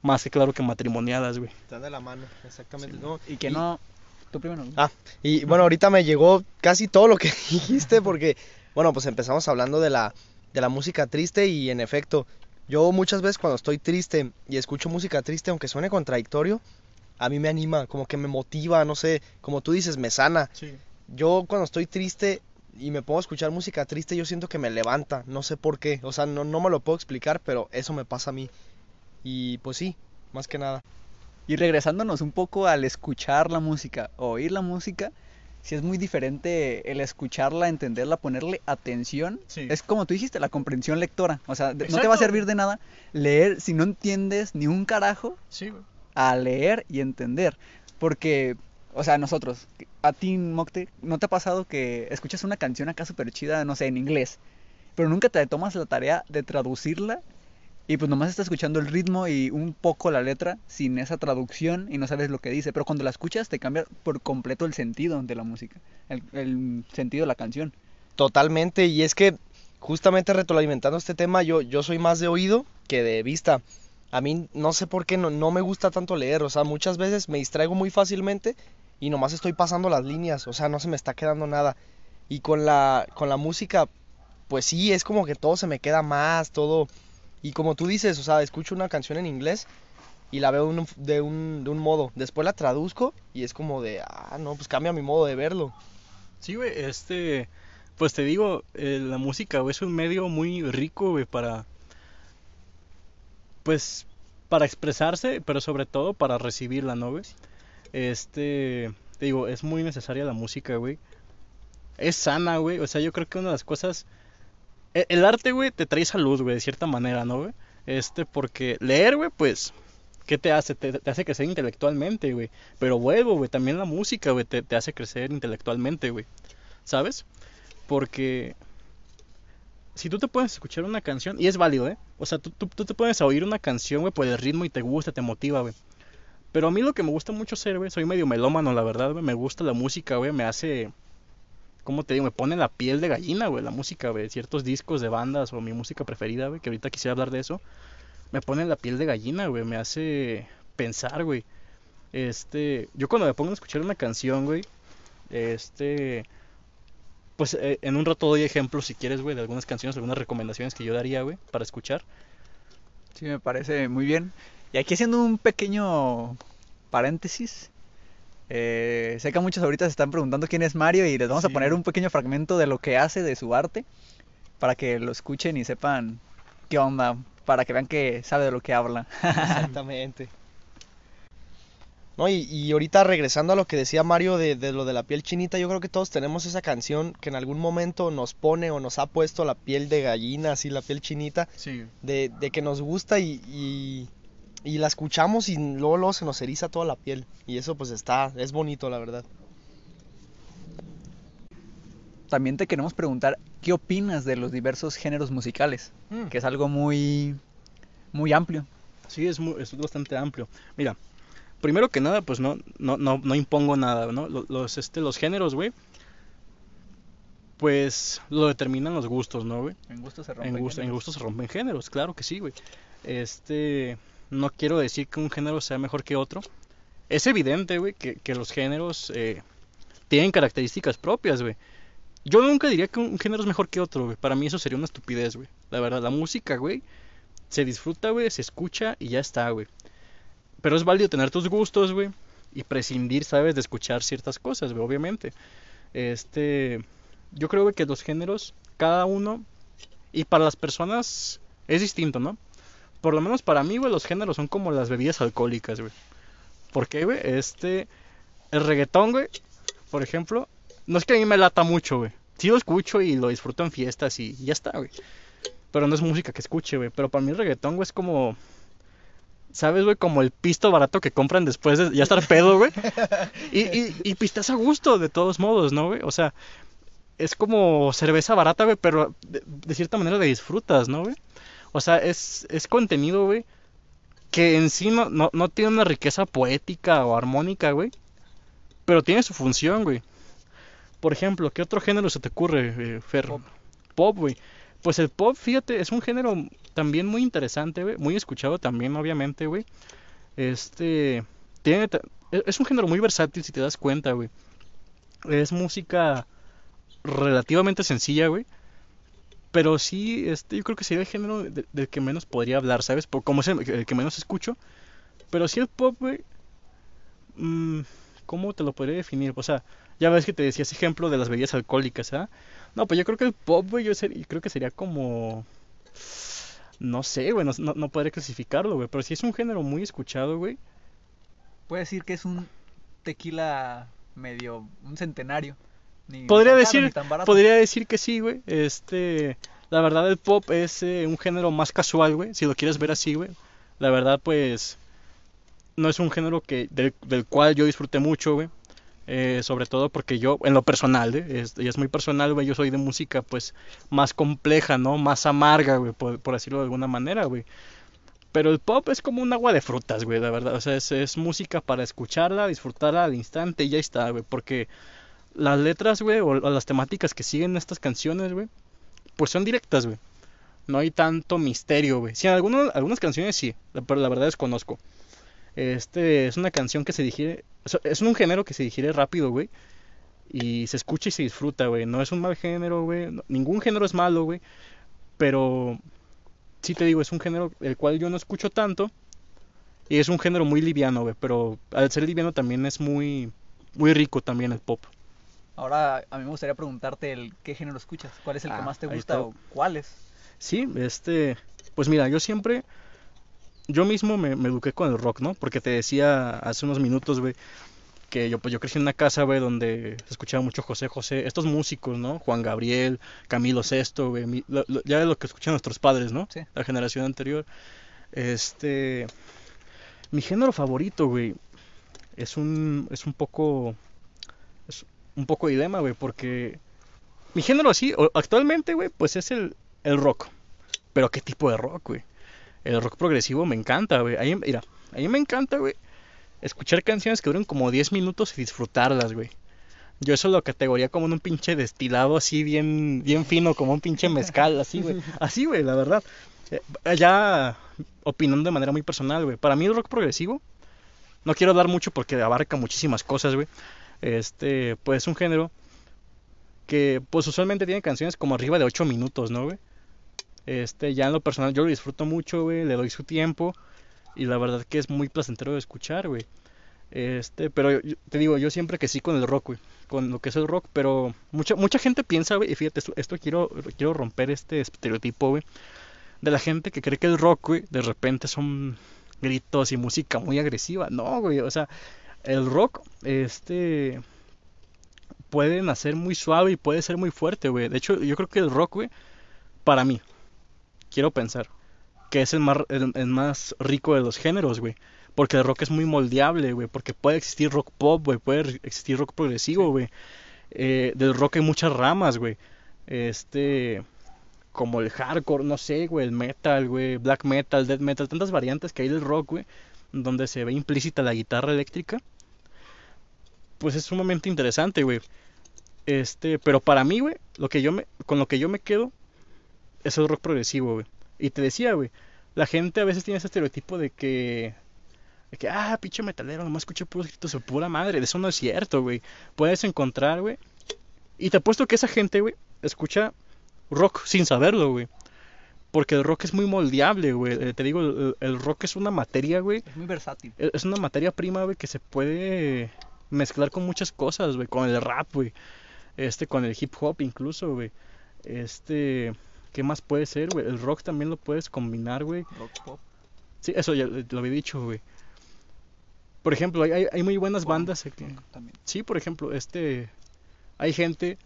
más que claro que matrimoniadas, güey. Están de la mano, exactamente. Y que no... Tú primero. Ah, y bueno, ahorita me llegó casi todo lo que dijiste porque, bueno, pues empezamos hablando de la, de la música triste y en efecto, yo muchas veces cuando estoy triste y escucho música triste, aunque suene contradictorio, a mí me anima, como que me motiva, no sé, como tú dices, me sana. Yo cuando estoy triste y me pongo a escuchar música triste, yo siento que me levanta, no sé por qué, o sea, no, no me lo puedo explicar, pero eso me pasa a mí. Y pues sí, más que nada. Y regresándonos un poco al escuchar la música, oír la música, si es muy diferente el escucharla, entenderla, ponerle atención. Es como tú dijiste, la comprensión lectora. O sea, no te va a servir de nada leer si no entiendes ni un carajo. Sí, a leer y entender. Porque, o sea, nosotros, a ti, Mocte, ¿no te ha pasado que escuchas una canción acá súper chida, no sé, en inglés, pero nunca te tomas la tarea de traducirla y pues nomás estás escuchando el ritmo y un poco la letra sin esa traducción y no sabes lo que dice. Pero cuando la escuchas te cambia por completo el sentido de la música, el, el sentido de la canción. Totalmente, y es que justamente retroalimentando este tema, yo, yo soy más de oído que de vista a mí no sé por qué no, no me gusta tanto leer, o sea, muchas veces me distraigo muy fácilmente y nomás estoy pasando las líneas, o sea, no se me está quedando nada. Y con la, con la música, pues sí, es como que todo se me queda más, todo. Y como tú dices, o sea, escucho una canción en inglés y la veo de, un, de un modo. Después la traduzco y es como de, ah, no, pues cambia mi modo de verlo. Sí, güey, este, pues te digo, eh, la música es un medio muy rico, güey, para, pues para expresarse, pero sobre todo para recibirla, ¿no, güey? Este, te digo, es muy necesaria la música, güey. Es sana, güey. O sea, yo creo que una de las cosas... E, el, arte, güey, te trae salud, güey, de cierta manera, ¿no, güey? Este, porque leer, güey, pues, ¿qué te hace? Te, hace crecer intelectualmente, güey. Pero vuelvo, güey, también la música, güey, te, te hace crecer intelectualmente, güey. ¿Sabes? Porque si tú te puedes escuchar una canción, y es válido, ¿eh? O sea, tú, tú, te puedes oír una canción, güey, por el ritmo y te gusta, te motiva, güey. Pero a mí lo que me gusta mucho ser, güey, soy medio melómano, la verdad, güey. Me gusta la música, güey, me hace... ¿Cómo te digo? Me pone la piel de gallina, güey, la música, güey. Ciertos discos de bandas o mi música preferida, güey, que ahorita quisiera hablar de eso. Me pone la piel de gallina, güey. Me hace pensar, güey. Este... Yo cuando me pongo a escuchar una canción, güey, este pues eh, en un rato doy ejemplos, si quieres, güey, de algunas canciones, algunas recomendaciones que yo daría, güey, para escuchar. Sí, me parece muy bien. Y aquí haciendo un pequeño paréntesis. Eh, sé que muchos ahorita se están preguntando quién es Mario y les vamos a poner un pequeño fragmento de lo que hace, de su arte, para que lo escuchen y sepan qué onda, para que vean que sabe de lo que habla. Exactamente. No, y, ahorita regresando a lo que decía Mario de, lo de la piel chinita, yo creo que todos tenemos esa canción que en algún momento nos pone o nos ha puesto la piel de gallina, así la piel chinita, de, de, que nos gusta y, y, la escuchamos y luego, luego se nos eriza toda la piel. Y eso pues está, es bonito la verdad. También te queremos preguntar, ¿qué opinas de los diversos géneros musicales? Mm. Que es algo muy, muy amplio. Sí, es, muy, es bastante amplio. Mira, primero que nada, pues no, no, no, no impongo nada, ¿no? Los, este, los géneros, güey, pues lo determinan los gustos, ¿no, güey? En gustos se rompen géneros. En gustos se rompen géneros, claro que sí, güey. Este, no quiero decir que un género sea mejor que otro. Es evidente, güey, que, que los géneros eh, tienen características propias, güey. Yo nunca diría que un género es mejor que otro, güey. Para mí eso sería una estupidez, güey. La verdad, la música, güey, se disfruta, güey, se escucha y ya está, güey. Pero es válido tener tus gustos, güey. Y prescindir, ¿sabes? De escuchar ciertas cosas, güey, obviamente. Este. yo creo que los géneros, cada uno, y para las personas es distinto, ¿no? Por lo menos para mí, güey, los géneros son como las bebidas alcohólicas, güey. ¿Por qué, güey? Este, el reggaetón, güey, por ejemplo, no es que a mí me lata mucho, güey. Sí lo escucho y lo disfruto en fiestas y ya está, güey. Pero no es música que escuche, güey. Pero para mí el reggaetón, güey, es como... ¿Sabes, güey? Como el pisto barato que compran después de ya estar pedo, güey. Y, y, y pistas a gusto, de todos modos, ¿no, güey? O sea, es como cerveza barata, güey, pero de, cierta manera de disfrutas, ¿no, güey? O sea, es, es contenido, güey, que en sí no, no, tiene una riqueza poética o armónica, güey. Pero tiene su función, güey. Por ejemplo, ¿qué otro género se te ocurre, eh, Fer? Pop, güey. Pues el pop, fíjate, es un género también muy interesante, güey. Muy escuchado también, obviamente, güey. Este. Tiene, e, es un género muy versátil, si te das cuenta, güey. Es música relativamente sencilla, güey. Pero sí, este, yo creo que sería el género del que menos podría hablar, ¿sabes? Por, como es el, que menos escucho. Pero sí el pop, güey. Mmm, ¿Cómo te lo podría definir? O sea, ya ves que te decía ejemplo de las bebidas alcohólicas, ¿ah? No, pues yo creo que el pop, güey, yo creo que sería como... No sé, güey, no, no, podría clasificarlo, güey. Pero sí es un género muy escuchado, güey. Puede decir que es un tequila medio... un centenario podría decir, podría decir que sí, güey. Este, la verdad el pop es eh, un género más casual, güey. Si lo quieres ver así, güey. La verdad, pues, no es un género que del, cual yo disfruté mucho, güey. Eh, sobre todo porque yo, en lo personal, ¿eh? es, es muy personal, güey, yo soy de música, pues, más compleja, ¿no? Más amarga, güey, por, por decirlo de alguna manera, güey. Pero el pop es como un agua de frutas, güey, la verdad. O sea, es, música para escucharla, disfrutarla al instante y ya está, güey. Porque las letras, güey, o, las temáticas que siguen estas canciones, güey, pues son directas, güey. No hay tanto misterio, güey. Sí, en algunas, algunas canciones sí, pero la verdad desconozco. Este es una canción que se digiere, es un género que se digiere rápido, güey. Y se escucha y se disfruta, güey. No es un mal género, güey. ningún género es malo, güey. Pero sí te digo, es un género el cual yo no escucho tanto. Y es un género muy liviano, güey. Pero al ser liviano también es muy, muy rico también el pop. Ahora a mí me gustaría preguntarte el qué género escuchas, cuál es el que ah, más te gusta o cuáles. Sí, este, pues mira, yo siempre, yo mismo me, eduqué con el rock, ¿no? Porque te decía hace unos minutos, güey, que yo, pues yo crecí en una casa, güey, donde se escuchaba mucho José José, estos músicos, ¿no? Juan Gabriel, Camilo Sesto, güey, ya de lo que escuchan nuestros padres, ¿no? Sí. La generación anterior. Este, mi género favorito, güey, es un, es un poco, un poco dilema, güey, porque mi género así, actualmente, güey, pues es el, el rock. Pero ¿qué tipo de rock, güey? El rock progresivo me encanta, güey. Ahí, mira, a mí me encanta, güey, escuchar canciones que duren como 10 minutos y disfrutarlas, güey. Yo eso lo categoría como en un pinche destilado así bien, bien fino, como un pinche mezcal, así, güey. Así, güey, la verdad. Eh, ya opinando de manera muy personal, güey. Para mí el rock progresivo, no quiero hablar mucho porque abarca muchísimas cosas, güey. Este, pues es un género que pues usualmente tiene canciones como arriba de 8 minutos, ¿no, güey? Este, ya en lo personal yo lo disfruto mucho, güey, le doy su tiempo y la verdad que es muy placentero de escuchar, güey. Este, pero te digo, yo siempre que sí con el rock, güey, con lo que es el rock, pero mucha mucha gente piensa, güey, y fíjate, esto, quiero quiero romper este estereotipo, güey, de la gente que cree que el rock, güey, de repente son gritos y música muy agresiva. No, güey, o sea, el rock, este, puede nacer muy suave y puede ser muy fuerte, güey. De hecho, yo creo que el rock, güey, para mí, quiero pensar, que es el más, el, más rico de los géneros, güey. Porque el rock es muy moldeable, güey. Porque puede existir rock pop, güey. Puede existir rock progresivo, güey. Eh, del rock hay muchas ramas, güey. Este. Como el hardcore, no sé, güey. El metal, güey. Black metal, death metal. Tantas variantes que hay del rock, güey. Donde se ve implícita la guitarra eléctrica pues es sumamente interesante, güey. Este, pero para mí, güey, lo que yo me, con lo que yo me quedo es el rock progresivo, güey. Y te decía, güey, la gente a veces tiene ese estereotipo de que, de que, ah, pinche metalero, nomás escucha puros gritos de pura madre. Eso no es cierto, güey. Puedes encontrar, güey. Y te apuesto que esa gente, güey, escucha rock sin saberlo, güey. Porque el rock es muy moldeable, güey. Eh, te digo, el, el, rock es una materia, güey. Es muy versátil. Es una materia prima, güey, que se puede mezclar con muchas cosas, güey, con el rap, güey. Este, con el hip hop incluso, güey. Este, ¿qué más puede ser, güey? El rock también lo puedes combinar, güey. Rock pop. Sí, eso ya lo había dicho, güey. Por ejemplo, hay, hay muy buenas bandas aquí. Sí, por ejemplo, este, hay gente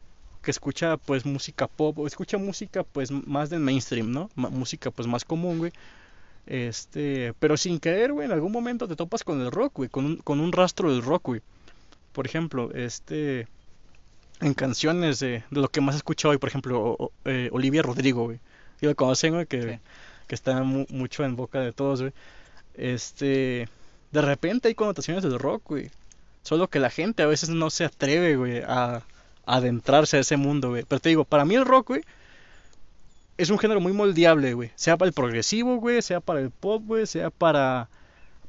que escucha pues música pop o escucha música pues más del mainstream, ¿no? música pues más común, güey. Este, pero sin caer, güey, en algún momento te topas con el rock, güey, con un, con un rastro del rock, güey. Por ejemplo, este, en canciones de, de lo que más he escuchado hoy, por ejemplo, eh, Olivia Rodrigo, güey. Yo lo conocen, güey, que, que está mucho en boca de todos, güey. Este, de repente hay connotaciones del rock, güey. Solo que la gente a veces no se atreve, güey, a, adentrarse a ese mundo, güey. Pero te digo, para mí el rock, güey, es un género muy moldeable, güey. Sea para el progresivo, güey, sea para el pop, güey, sea para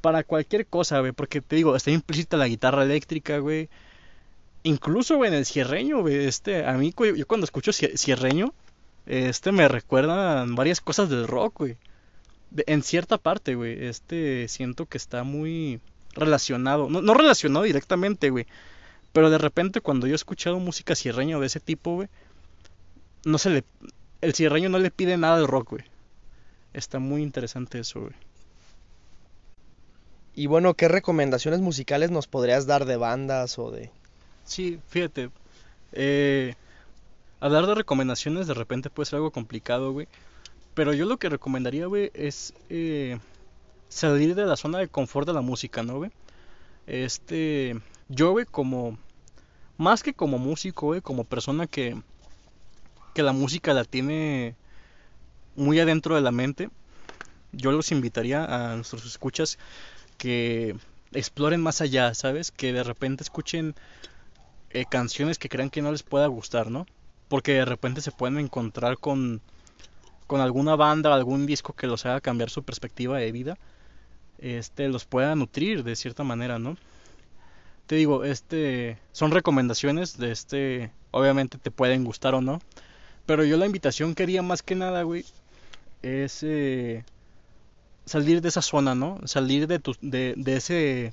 para cualquier cosa, güey, porque te digo, está implícita la guitarra eléctrica, güey. Incluso, güey, en el cierreño, güey, este, a mí, yo cuando escucho cierreño, este, me recuerdan varias cosas del rock, güey en cierta parte, güey, este siento que está muy relacionado, no, no relacionado directamente, güey, pero de repente cuando yo he escuchado música cierreña de ese tipo, güey, no se le, el cierreño no le pide nada de rock, güey. Está muy interesante eso, güey. Y bueno, ¿qué recomendaciones musicales nos podrías dar de bandas o de...? Sí, fíjate, eh, hablar de recomendaciones de repente puede ser algo complicado, güey. Pero yo lo que recomendaría, güey, es eh, salir de la zona de confort de la música, ¿no, güey? Este, yo, güey, como, más que como músico, güey, como persona que, que la música la tiene muy adentro de la mente, yo los invitaría a nuestros escuchas que exploren más allá, ¿sabes? Que de repente escuchen eh, canciones que crean que no les pueda gustar, ¿no? Porque de repente se pueden encontrar con con alguna banda, algún disco que los haga cambiar su perspectiva de vida, este, los pueda nutrir de cierta manera, ¿no? Te digo, este, son recomendaciones de este, obviamente te pueden gustar o no, pero yo la invitación quería más que nada, güey, es eh, salir de esa zona, ¿no? Salir de, tu, de, de ese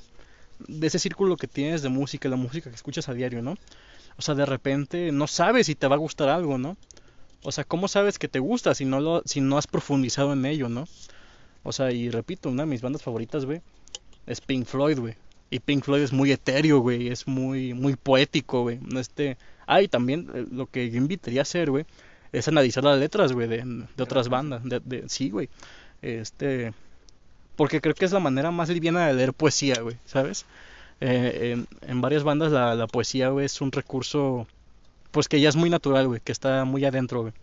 de ese círculo que tienes de música, la música que escuchas a diario, ¿no? O sea, de repente no sabes si te va a gustar algo, ¿no? O sea, ¿cómo sabes que te gusta si no, lo, si no has profundizado en ello, no? O sea, y repito, una de mis bandas favoritas, güey, es Pink Floyd, güey. Y Pink Floyd es muy etéreo, güey, es muy, muy poético, güey. Este, ah, y también eh, lo que yo invitaría a hacer, güey, es analizar las letras, güey, de, de otras bandas. De, de, sí, güey. Este, porque creo que es la manera más liviana de leer poesía, güey, ¿sabes? Eh, en, varias bandas la, la poesía, güey, es un recurso pues que ya es muy natural, güey, que está muy adentro, güey.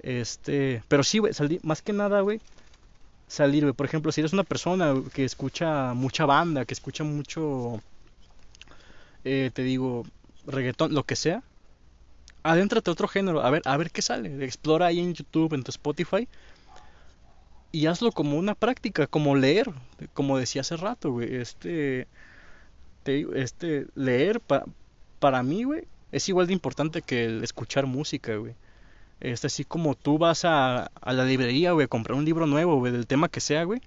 Este, pero sí, güey, salir, más que nada, güey, salir, güey. Por ejemplo, si eres una persona que escucha mucha banda, que escucha mucho, eh, te digo, reggaetón, lo que sea, adéntrate a otro género, a ver, a ver qué sale. Explora ahí en YouTube, en tu Spotify. Y hazlo como una práctica, como leer, como decía hace rato, güey. Este, te, este, leer para, para mí, güey, es igual de importante que el escuchar música, güey. Es así como tú vas a, a la librería, güey, a comprar un libro nuevo, güey, del tema que sea, güey.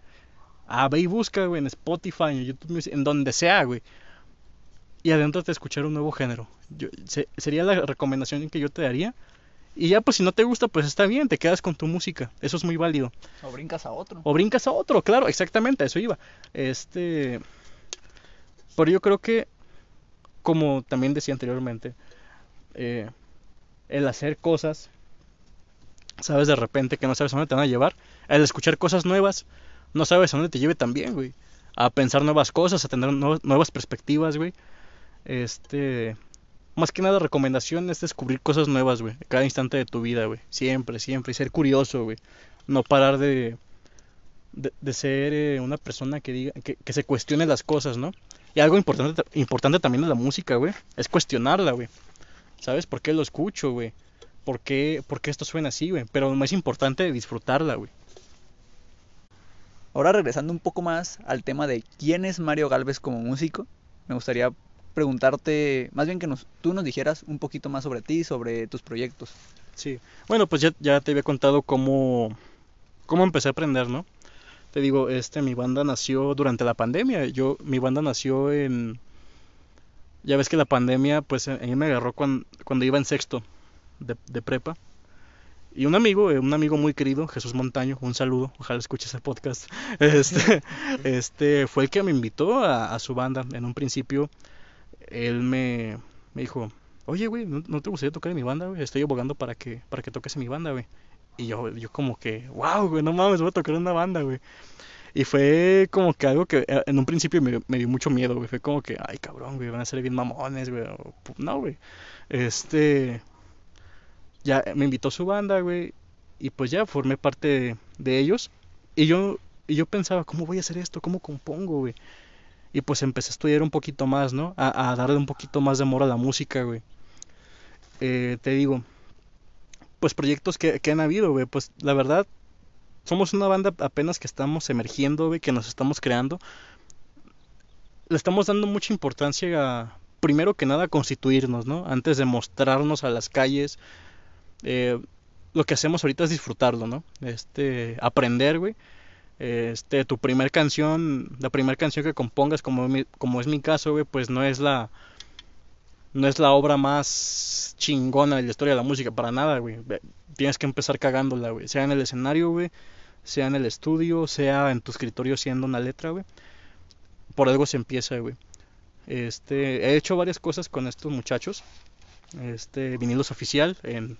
Ah, ve y busca, güey, en Spotify, en YouTube en donde sea, güey. Y adentro te escuchar un nuevo género. Yo, sería la recomendación que yo te daría. Y ya, pues si no te gusta, pues está bien, te quedas con tu música. Eso es muy válido. O brincas a otro. O brincas a otro, claro, exactamente, a eso iba. Este. Pero yo creo que, como también decía anteriormente, eh, el hacer cosas, sabes de repente que no sabes a dónde te van a llevar, el escuchar cosas nuevas, no sabes a dónde te lleve también, güey. A pensar nuevas cosas, a tener nuevas perspectivas, güey. Este, más que nada recomendación es descubrir cosas nuevas, güey, cada instante de tu vida, güey. Siempre, siempre, y ser curioso, güey. No parar de, de, ser eh, una persona que diga, que, que, se cuestione las cosas, ¿no? Y algo importante, importante también de la música, güey, es cuestionarla, güey. ¿Sabes por qué lo escucho, güey? ¿Por qué, ¿Por qué esto suena así, güey? Pero más importante es disfrutarla, güey. Ahora regresando un poco más al tema de quién es Mario Galvez como músico, me gustaría preguntarte, más bien que nos, tú nos dijeras un poquito más sobre ti, sobre tus proyectos. Sí, bueno, pues ya, ya te había contado cómo, cómo empecé a aprender, ¿no? Te digo, este, mi banda nació durante la pandemia. Yo, mi banda nació en Ya ves que la pandemia, pues a mí me agarró cuando, cuando iba en sexto de, de prepa. Y un amigo, eh, un amigo muy querido, Jesús Montaño, un saludo, ojalá escuche ese podcast. Este, este fue el que me invitó a, a su banda. En un principio, él me, me dijo, oye, güey, ¿no, te gustaría tocar en mi banda, güey? Estoy abogando para que, para que toques en mi banda, güey. Y yo, yo como que, wow, güey, no mames, voy a tocar en una banda, güey. Y fue como que algo que eh, en un principio me, dio mucho miedo, güey. Fue como que, ay, cabrón, güey, van a ser bien mamones, güey. No, güey. Este. Ya me invitó su banda, güey. Y pues ya formé parte de, ellos. Y yo, y yo pensaba, ¿cómo voy a hacer esto? ¿Cómo compongo, güey? Y pues empecé a estudiar un poquito más, ¿no? A, darle un poquito más de amor a la música, güey. Eh, te digo, pues proyectos que, que han habido, güey. Pues la verdad, somos una banda apenas que estamos emergiendo, güey, que nos estamos creando. Le estamos dando mucha importancia a, primero que nada, constituirnos, ¿no? Antes de mostrarnos a las calles. Eh, lo que hacemos ahorita es disfrutarlo, ¿no? Este, aprender, güey. Este, tu primer canción, la primera canción que compongas, como, como es mi caso, güey, pues no es la, no es la obra más chingona de la historia de la música, para nada, güey. Tienes que empezar cagándola, güey. Sea en el escenario, güey, sea en el estudio, sea en tu escritorio siendo una letra, güey. Por algo se empieza, güey. Este, he hecho varias cosas con estos muchachos. Este, vinilos oficial en,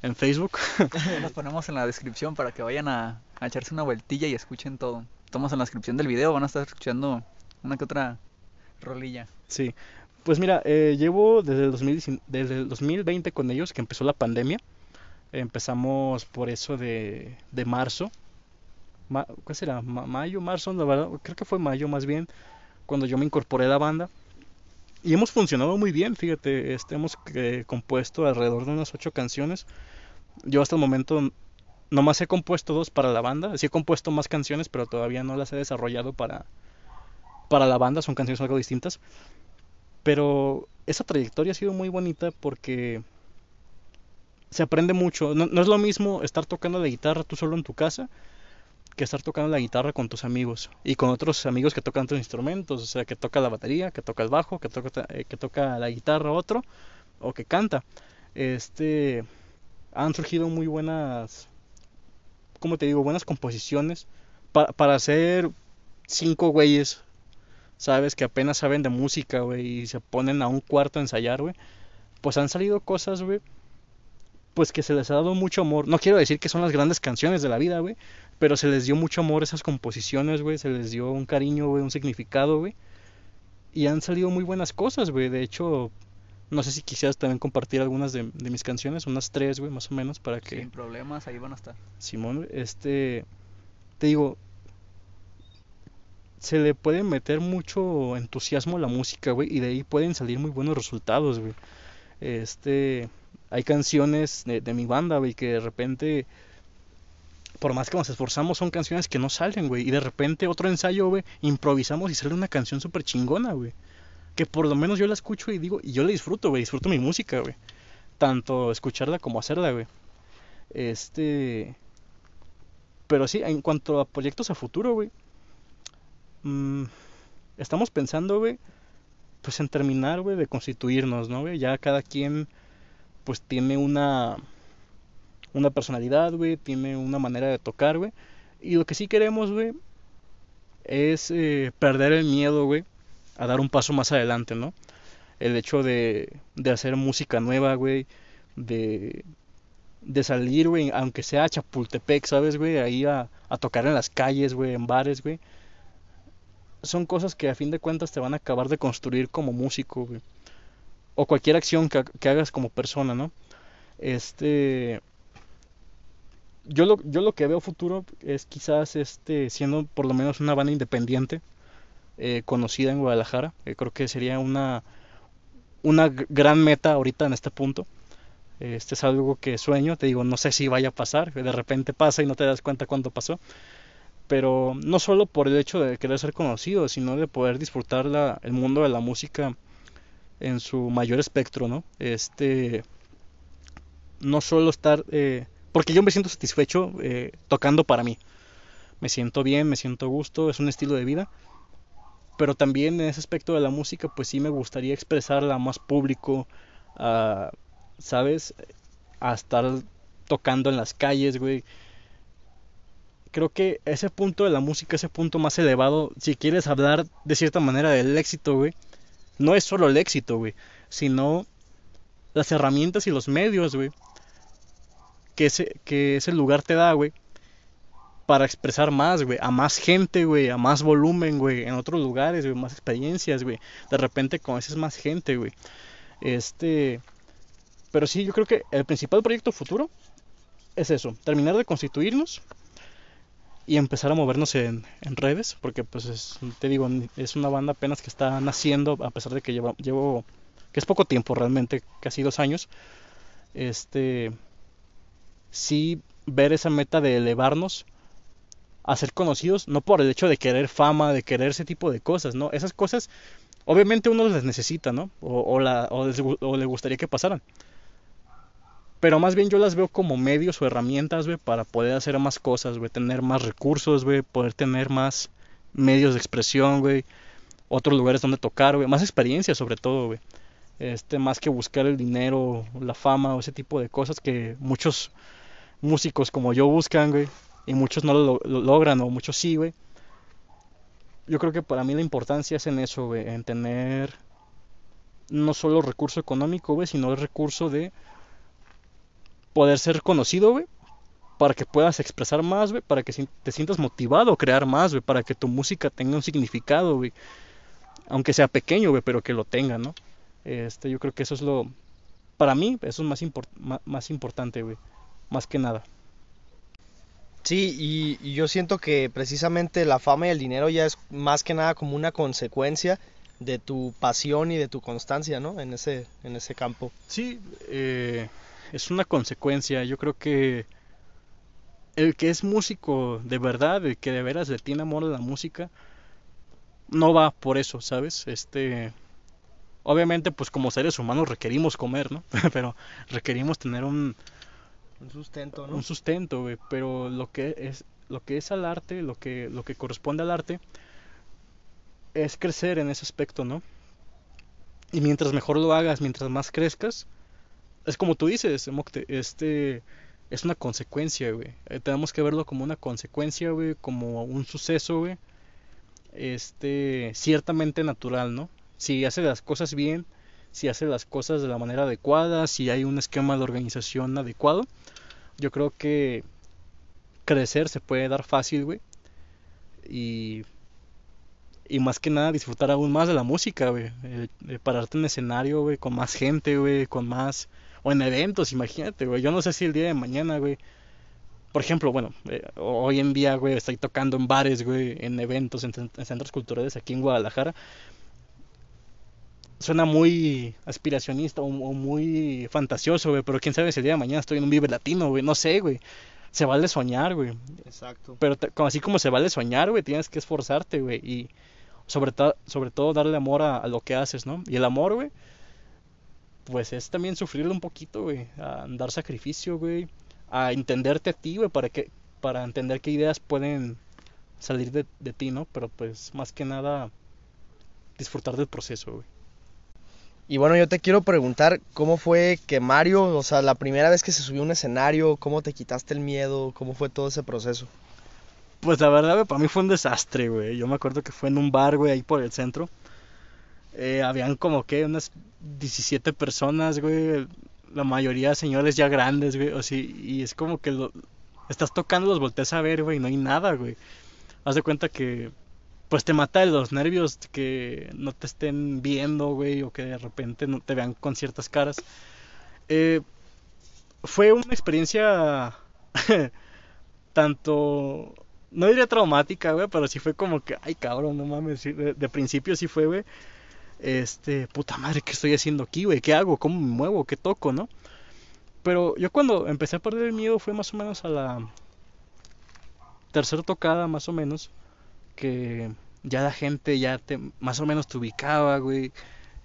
en Facebook. Los ponemos en la descripción para que vayan a, a echarse una vueltilla y escuchen todo. Estamos en la descripción del video, van a estar escuchando una que otra rolilla. Sí, pues mira, eh, llevo desde el, desde el 2020 con ellos, que empezó la pandemia. Empezamos por eso de, marzo. ¿Qué será? mayo, marzo, la verdad, creo que fue mayo más bien, cuando yo me incorporé a la banda. Y hemos funcionado muy bien, fíjate, este, hemos eh, compuesto alrededor de unas ocho canciones. Yo hasta el momento nomás he compuesto dos para la banda, sí he compuesto más canciones, pero todavía no las he desarrollado para, para la banda, son canciones algo distintas. Pero esa trayectoria ha sido muy bonita porque se aprende mucho. No, es lo mismo estar tocando la guitarra tú solo en tu casa que estar tocando la guitarra con tus amigos y con otros amigos que tocan otros instrumentos, o sea, que toca la batería, que toca el bajo, que toca, eh, que toca la guitarra otro o que canta. Este han surgido muy buenas, ¿cómo te digo? Buenas composiciones para hacer cinco güeyes sabes, que apenas saben de música, güey, y se ponen a un cuarto a ensayar, güey, pues han salido cosas, güey, pues que se les ha dado mucho amor. No quiero decir que son las grandes canciones de la vida, güey, pero se les dio mucho amor a esas composiciones, güey, se les dio un cariño, güey, un significado, güey. Y han salido muy buenas cosas, güey. De hecho, no sé si quisieras también compartir algunas de, de mis canciones, unas tres, güey, más o menos, para que... Sin problemas, ahí van a estar. Simón, este... Te digo, se le puede meter mucho entusiasmo a la música, güey, y de ahí pueden salir muy buenos resultados, güey. Este, hay canciones de, mi banda, güey, que de repente, por más que nos esforzamos, son canciones que no salen, güey, y de repente otro ensayo, güey, improvisamos y sale una canción súper chingona, güey. Que por lo menos yo la escucho y digo, y yo la disfruto, güey, disfruto mi música, güey. Tanto escucharla como hacerla, güey. Este... Pero sí, en cuanto a proyectos a futuro, güey, Mm, estamos pensando, güey, pues en terminar, güey, de constituirnos, ¿no, güey? Ya cada quien, pues tiene una, una personalidad, güey, tiene una manera de tocar, güey. Y lo que sí queremos, güey, es eh, perder el miedo, güey, a dar un paso más adelante, ¿no? El hecho de, de hacer música nueva, güey, de, de salir, güey, aunque sea a Chapultepec, ¿sabes, güey? Ahí a, a tocar en las calles, güey, en bares, güey son cosas que a fin de cuentas te van a acabar de construir como músico, O cualquier acción que, hagas como persona, ¿no? Este. Yo lo, yo lo que veo futuro es quizás este siendo por lo menos una banda independiente eh, conocida en Guadalajara. Eh, creo que sería una, una gran meta ahorita en este punto. Este es algo que sueño, te digo, no sé si vaya a pasar, de repente pasa y no te das cuenta cuándo pasó pero no solo por el hecho de querer ser conocido, sino de poder disfrutar la, el mundo de la música en su mayor espectro, ¿no? Este, no solo estar, eh, porque yo me siento satisfecho eh, tocando para mí, me siento bien, me siento gusto, es un estilo de vida, pero también en ese aspecto de la música, pues sí me gustaría expresarla más público, ¿sabes? A estar tocando en las calles, güey. Creo que ese punto de la música, ese punto más elevado, si quieres hablar de cierta manera del éxito, güey, no es solo el éxito, güey, sino las herramientas y los medios, güey, que ese, que ese lugar te da, güey, para expresar más, güey, a más gente, güey, a más volumen, güey, en otros lugares, güey, más experiencias, güey. De repente conoces más gente, güey. Este, pero sí, yo creo que el principal proyecto futuro es eso, terminar de constituirnos y empezar a movernos en, redes, porque pues es, te digo, es una banda apenas que está naciendo, a pesar de que llevo que es poco tiempo realmente, casi dos años. Este, sí ver esa meta de elevarnos a ser conocidos, no por el hecho de querer fama, de querer ese tipo de cosas, ¿no? Esas cosas, obviamente uno las necesita, ¿no? O, la, o, le gustaría que pasaran. Pero más bien yo las veo como medios o herramientas, güey, para poder hacer más cosas, güey, tener más recursos, güey, poder tener más medios de expresión, güey, otros lugares donde tocar, güey, más experiencia sobre todo, güey. Este, más que buscar el dinero, la fama o ese tipo de cosas que muchos músicos como yo buscan, güey y muchos no lo, logran o muchos sí, güey. Yo creo que para mí la importancia es en eso, güey, en tener no solo recurso económico, güey, sino el recurso de poder ser conocido, güey, para que puedas expresar más, güey, para que te sientas motivado a crear más, güey, para que tu música tenga un significado, güey. Aunque sea pequeño, güey, pero que lo tenga, ¿no? Este, yo creo que eso es lo para mí eso es más, más importante, güey, más que nada. Sí, y, yo siento que precisamente la fama y el dinero ya es más que nada como una consecuencia de tu pasión y de tu constancia, ¿no? En ese, en ese campo. Sí, eh, es una consecuencia. Yo creo que el que es músico de verdad, el que de veras le tiene amor a la música, no va por eso, ¿sabes? Este, obviamente, pues como seres humanos requerimos comer, ¿no? Pero requerimos tener un, un sustento, ¿no? Un sustento, güey, pero lo que es lo que es al arte, lo que lo que corresponde al arte es crecer en ese aspecto, ¿no? Y mientras mejor lo hagas, mientras más crezcas, es como tú dices, este es una consecuencia, güey. Eh, tenemos que verlo como una consecuencia, güey, como un suceso, güey. Este, ciertamente natural, ¿no? Si hace las cosas bien, si hace las cosas de la manera adecuada, si hay un esquema de organización adecuado, yo creo que crecer se puede dar fácil, güey. Y, y más que nada disfrutar aún más de la música, güey. pararte en escenario, güey, con más gente, güey, con más... O en eventos, imagínate, güey. Yo no sé si el día de mañana, güey. Por ejemplo, bueno, eh, hoy en día, güey, estoy tocando en bares, güey, en eventos, en, en centros culturales aquí en Guadalajara suena muy aspiracionista o, muy fantasioso, güey, pero quién sabe si el día de mañana estoy en un Vive Latino, güey, no sé, güey. Se vale soñar, güey. Exacto. Pero así como se vale soñar, güey, tienes que esforzarte, güey, y sobre, sobre todo darle amor a, lo que haces, ¿no? Y el amor, güey, pues es también sufrirlo un poquito, güey, a dar sacrificio, güey, a entenderte a ti, güey, para que para entender qué ideas pueden salir de, de ti, ¿no? Pero pues más que nada disfrutar del proceso, güey. Y bueno, yo te quiero preguntar cómo fue que Mario, o sea, la primera vez que se subió a un escenario, cómo te quitaste el miedo, cómo fue todo ese proceso. Pues la verdad, para mí fue un desastre, güey. Yo me acuerdo que fue en un bar, güey, ahí por el centro. Eh, habían como que unas 17 personas, güey. La mayoría señores ya grandes, güey. O sí, y es como que lo, estás tocando, los volteas a ver, güey, no hay nada, güey. Haz de cuenta que pues te mata de los nervios que no te estén viendo, güey, o que de repente no te vean con ciertas caras. Eh, fue una experiencia tanto, no diría traumática, güey, pero sí fue como que, ay, cabrón, no mames, de, principio sí fue, güey, este, puta madre, ¿qué estoy haciendo aquí, güey? ¿Qué hago? ¿Cómo me muevo? ¿Qué toco, no? Pero yo cuando empecé a perder el miedo fue más o menos a la tercera tocada, más o menos que ya la gente ya te, más o menos te ubicaba, güey.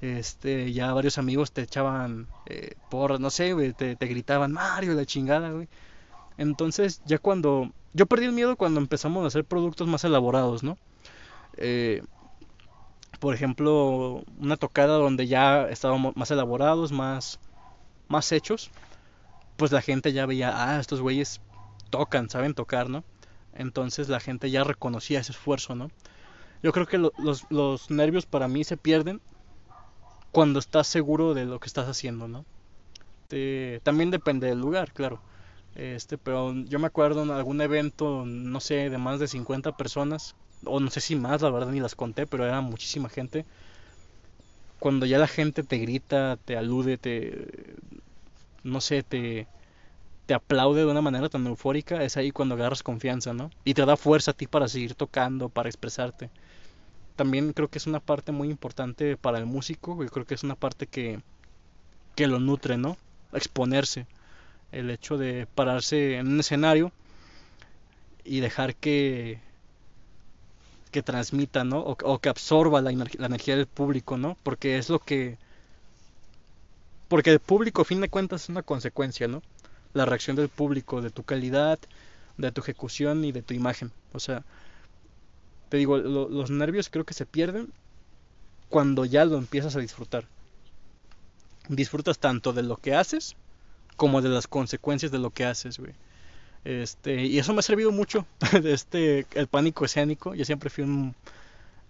Este, ya varios amigos te echaban eh, por, no sé, güey, te, gritaban Mario, la chingada, güey. Entonces, ya cuando. Yo perdí el miedo cuando empezamos a hacer productos más elaborados, ¿no? Eh, por ejemplo, una tocada donde ya estábamos más elaborados, más, más hechos, pues la gente ya veía, ah, estos güeyes tocan, saben tocar, ¿no? Entonces la gente ya reconocía ese esfuerzo, ¿no? Yo creo que los, los nervios para mí se pierden cuando estás seguro de lo que estás haciendo, ¿no? también depende del lugar, claro. Este, pero yo me acuerdo en algún evento, no sé, de más de 50 personas, o no sé si más, la verdad ni las conté, pero era muchísima gente. Cuando ya la gente te grita, te alude, te no sé, te te aplaude de una manera tan eufórica, es ahí cuando agarras confianza, ¿no? Y te da fuerza a ti para seguir tocando, para expresarte. También creo que es una parte muy importante para el músico, yo creo que es una parte que, que lo nutre, ¿no? Exponerse. El hecho de pararse en un escenario y dejar que que transmita, ¿no? O, que absorba la, la, energía del público, ¿no? Porque es lo que... Porque el público, a fin de cuentas, es una consecuencia, ¿no? la reacción del público, de tu calidad, de tu ejecución y de tu imagen. O sea, te digo, los nervios creo que se pierden cuando ya lo empiezas a disfrutar. Disfrutas tanto de lo que haces como de las consecuencias de lo que haces, güey. Este, y eso me ha servido mucho, este, el pánico escénico. Yo siempre fui un,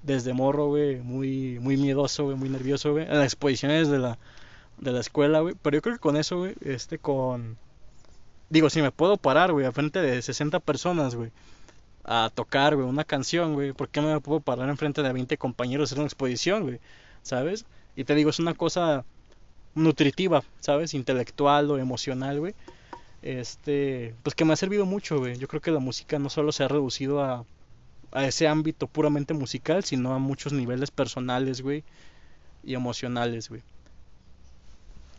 desde morro, güey, muy, muy miedoso, güey, muy nervioso, güey, en las exposiciones de la, de la escuela, güey. Pero yo creo que con eso, güey, este, con, Digo, si me puedo parar, güey, a frente de 60 personas, güey, a tocar, güey, una canción, güey, ¿por qué no me puedo parar en frente de 20 compañeros hacer una exposición, güey? ¿Sabes? Y te digo, es una cosa nutritiva, ¿sabes? Intelectual o emocional, güey. Este, pues que me ha servido mucho, güey. Yo creo que la música no solo se ha reducido a, a ese ámbito puramente musical, sino a muchos niveles personales, güey, y emocionales, güey.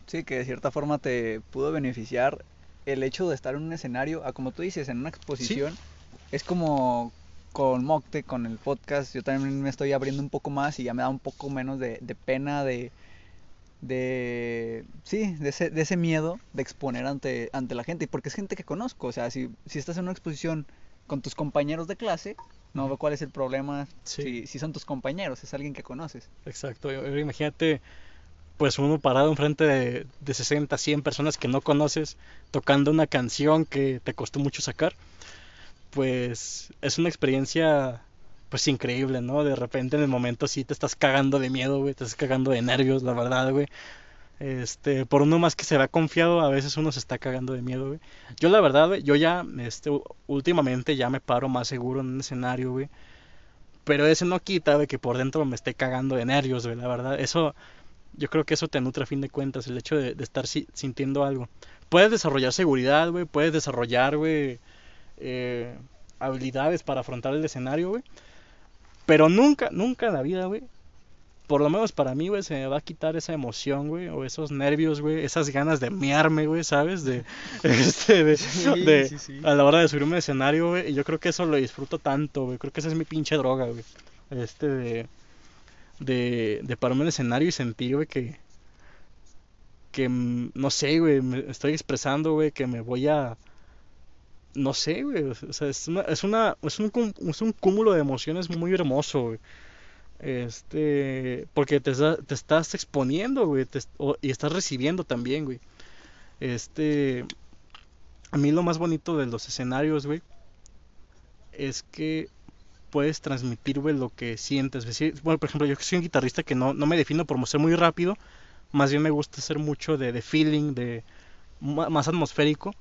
Sí, que de cierta forma te pudo beneficiar el hecho de estar en un escenario, a como tú dices, en una exposición, es como con Mocte, con el podcast, yo también me estoy abriendo un poco más y ya me da un poco menos de, pena de, de sí, de ese, de ese miedo de exponer ante, ante la gente, porque es gente que conozco, o sea, si, si estás en una exposición con tus compañeros de clase, no veo cuál es el problema si, si son tus compañeros, es alguien que conoces. Exacto, imagínate pues uno parado enfrente de, de 60, 100 personas que no conoces, tocando una canción que te costó mucho sacar, pues es una experiencia pues increíble, ¿no? De repente en el momento sí te estás cagando de miedo, güey, te estás cagando de nervios, la verdad, güey. Este, por uno más que se va confiado, a veces uno se está cagando de miedo, güey. Yo la verdad, güey, yo ya, este, últimamente ya me paro más seguro en un escenario, güey. Pero ese no quita, güey, que por dentro me esté cagando de nervios, güey, la verdad. Eso, yo creo que eso te nutre a fin de cuentas, el hecho de, estar sintiendo algo. Puedes desarrollar seguridad, güey, puedes desarrollar, güey, eh, habilidades para afrontar el escenario, güey. Pero nunca, nunca en la vida, güey, por lo menos para mí, güey, se me va a quitar esa emoción, güey, o esos nervios, güey, esas ganas de mearme, güey, ¿sabes? De, este, de, a la hora de subirme al escenario, güey, y yo creo que eso lo disfruto tanto, güey, creo que esa es mi pinche droga, güey. Este, de, de, de pararme en el escenario y sentir, güey, que, que, mm, no sé, güey, me estoy expresando, güey, que me voy a, no sé, güey, o sea, es, una, es, un, es un cúmulo de emociones muy hermoso, güey. Este, porque te, te estás exponiendo, güey, y estás recibiendo también, güey. Este, a mí lo más bonito de los escenarios, güey, es que puedes transmitir, güey, lo que sientes. Bueno, por ejemplo, yo que soy un guitarrista que no, no me defino por ser muy rápido, más bien me gusta ser mucho de, de feeling, de más atmosférico.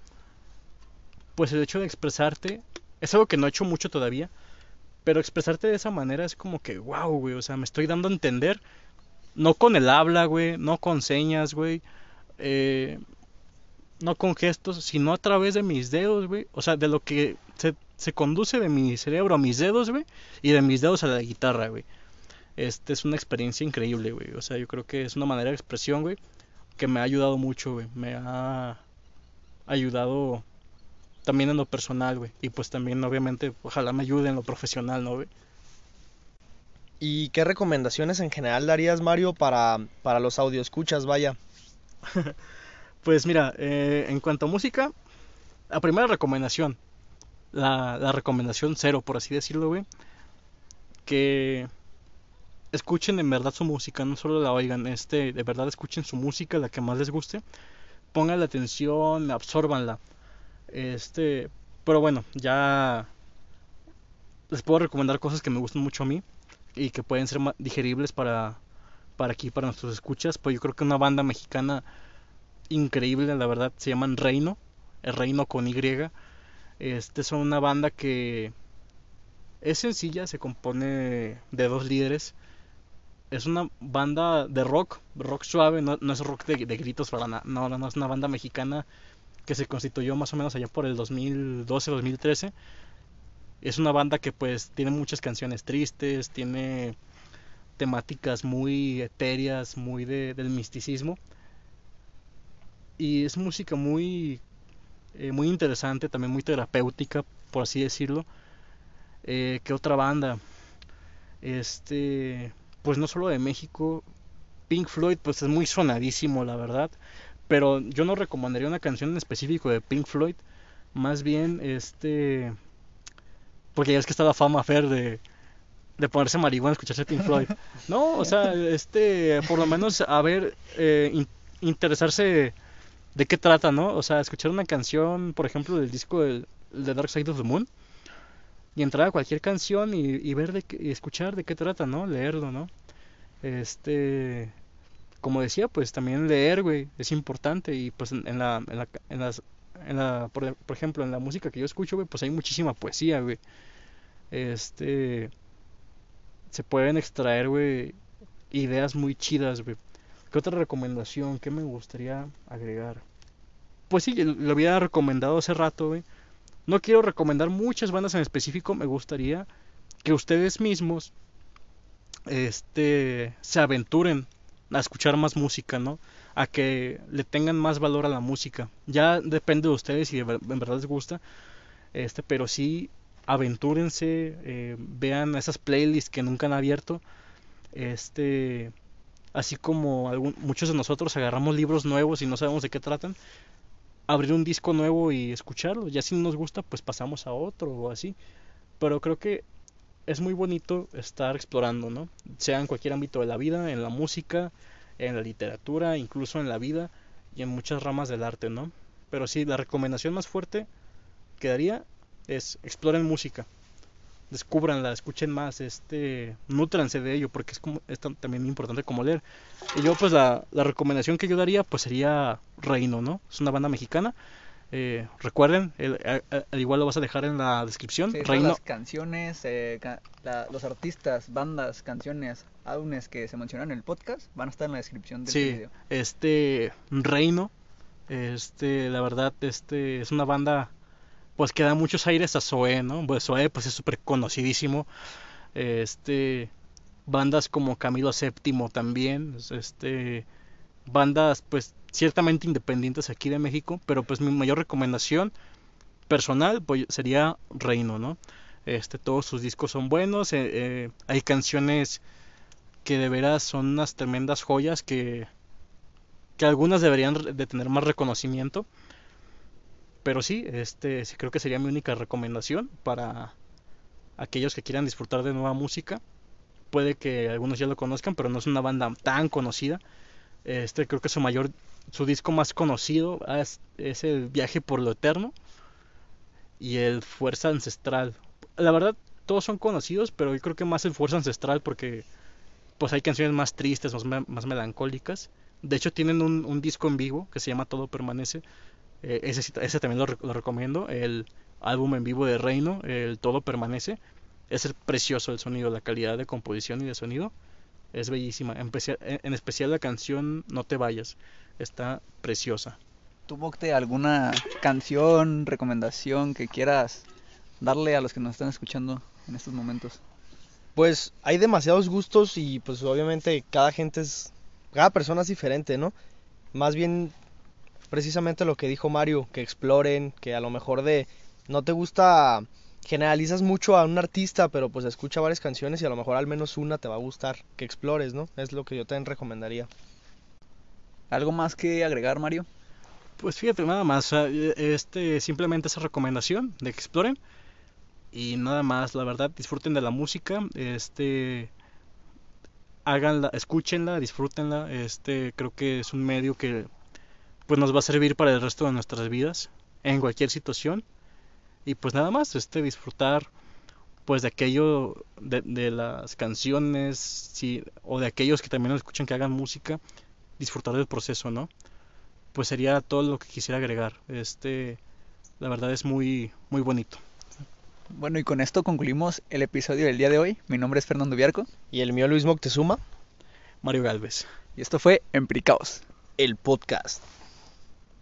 Pues el hecho de expresarte es algo que no he hecho mucho todavía, pero expresarte de esa manera es como que, wow, güey, o sea, me estoy dando a entender, no con el habla, güey, no con señas, güey, eh, no con gestos, sino a través de mis dedos, güey, o sea, de lo que se se conduce de mi cerebro a mis dedos, güey, y de mis dedos a la guitarra, güey. Este es una experiencia increíble, güey. O sea, yo creo que es una manera de expresión, güey, que me ha ayudado mucho, güey. Me ha ayudado también en lo personal, güey. Y pues también, obviamente, ojalá me ayude en lo profesional, ¿no, güey? ¿Y qué recomendaciones en general darías, Mario, para, para los escuchas, vaya? pues mira, eh, en cuanto a música, la primera recomendación, la, recomendación cero, por así decirlo, güey. Que escuchen en verdad su música, no solo la oigan, este, de verdad escuchen su música, la que más les guste, pongan la atención, absorbanla. Este, pero bueno, ya les puedo recomendar cosas que me gustan mucho a mí y que pueden ser digeribles para, para aquí, para nuestros escuchas. Pues yo creo que una banda mexicana increíble, la verdad, se llaman Reino, el Reino con Y. Este son una banda que es sencilla, se compone de dos líderes. Es una banda de rock, rock suave, no, es rock de, gritos para nada. No, no, es una banda mexicana que se constituyó más o menos allá por el 2012-2013. Es una banda que pues tiene muchas canciones tristes, tiene temáticas muy etéreas, muy del misticismo. Y es música muy, eh, muy interesante, también muy terapéutica, por así decirlo. Eh, ¿Qué otra banda? Este, pues no solo de México. Pink Floyd, pues es muy sonadísimo, la verdad. Pero yo no recomendaría una canción en específico de Pink Floyd. Más bien, este. Porque ya es que está la fama Fer de, de ponerse marihuana a escucharse Pink Floyd. No, o sea, este, por lo menos, a ver, eh, interesarse de qué trata, ¿no? O sea, escuchar una canción, por ejemplo, del disco de, de Dark Side of the Moon y entrar a cualquier canción y, ver de y escuchar de qué trata, ¿no? Leerlo, ¿no? Este, como decía, pues también leer, güey, es importante y pues en, la, en la, en las, en la por, ejemplo, en la música que yo escucho, güey, pues hay muchísima poesía, güey. Este, se pueden extraer, güey, ideas muy chidas, güey. ¿Qué otra recomendación? ¿Qué me gustaría agregar? Pues sí, lo había recomendado hace rato, güey no quiero recomendar muchas bandas en específico, me gustaría que ustedes mismos este se aventuren a escuchar más música, ¿no? A que le tengan más valor a la música. Ya depende de ustedes si en verdad les gusta. Este, pero sí aventúrense, eh, vean esas playlists que nunca han abierto. Este, así como muchos de nosotros agarramos libros nuevos y no sabemos de qué tratan, abrir un disco nuevo y escucharlo. Ya si no nos gusta, pues pasamos a otro o así. Pero creo que es muy bonito estar explorando, ¿no? Sea en cualquier ámbito de la vida, en la música, en la literatura, incluso en la vida y en muchas ramas del arte, ¿no? Pero sí, la recomendación más fuerte que daría es exploren música descubranla, escuchen más, este, nutranse de ello, porque es como es también importante como leer. Y yo pues la, la recomendación que yo daría pues sería Reino, ¿no? Es una banda mexicana. Eh, recuerden, el, igual lo vas a dejar en la descripción. Reino. Las canciones, eh, los artistas, bandas, canciones, álbumes que se mencionan en el podcast van a estar en la descripción del sí, Este Reino, este, la verdad, este es una banda pues queda muchos aires a Zoe, ¿no? Pues Zoe pues es súper conocidísimo. Este bandas como Camilo VII también, este bandas pues ciertamente independientes aquí de México, pero pues mi mayor recomendación personal pues sería Reino, ¿no? Este todos sus discos son buenos, eh, eh, hay canciones que de veras son unas tremendas joyas que que algunas deberían de tener más reconocimiento pero sí, este sí creo que sería mi única recomendación para aquellos que quieran disfrutar de nueva música. Puede que algunos ya lo conozcan, pero no es una banda tan conocida. Este creo que su mayor su disco más conocido es, el Viaje por lo Eterno y el Fuerza Ancestral. La verdad todos son conocidos, pero yo creo que más el Fuerza Ancestral porque pues hay canciones más tristes, más, más melancólicas. De hecho tienen un, disco en vivo que se llama Todo Permanece, eh, ese, ese, también lo, recomiendo. El álbum en vivo de Reino, el Todo Permanece. Es precioso el sonido, la calidad de composición y de sonido. Es bellísima. En, en especial la canción No te vayas. Está preciosa. ¿Tú, Bocte, alguna canción, recomendación que quieras darle a los que nos están escuchando en estos momentos? Pues hay demasiados gustos y pues obviamente cada gente es, cada persona es diferente, ¿no? Más bien precisamente lo que dijo Mario, que exploren, que a lo mejor de no te gusta, generalizas mucho a un artista, pero pues escucha varias canciones y a lo mejor al menos una te va a gustar, que explores, ¿no? Es lo que yo también recomendaría. ¿Algo más que agregar, Mario? Pues fíjate, nada más, este simplemente esa recomendación de que exploren y nada más, la verdad, disfruten de la música, este háganla, escúchenla, disfrútenla. Este creo que es un medio que pues nos va a servir para el resto de nuestras vidas en cualquier situación. Y pues nada más, este disfrutar pues de aquello de, de las canciones sí, o de aquellos que también nos escuchan que hagan música, disfrutar del proceso, ¿no? Pues sería todo lo que quisiera agregar. Este la verdad es muy muy bonito. Bueno, y con esto concluimos el episodio del día de hoy. Mi nombre es Fernando Viarco. Y el mío Luis Moctezuma. Mario Galvez. Y esto fue Empricaos. El podcast.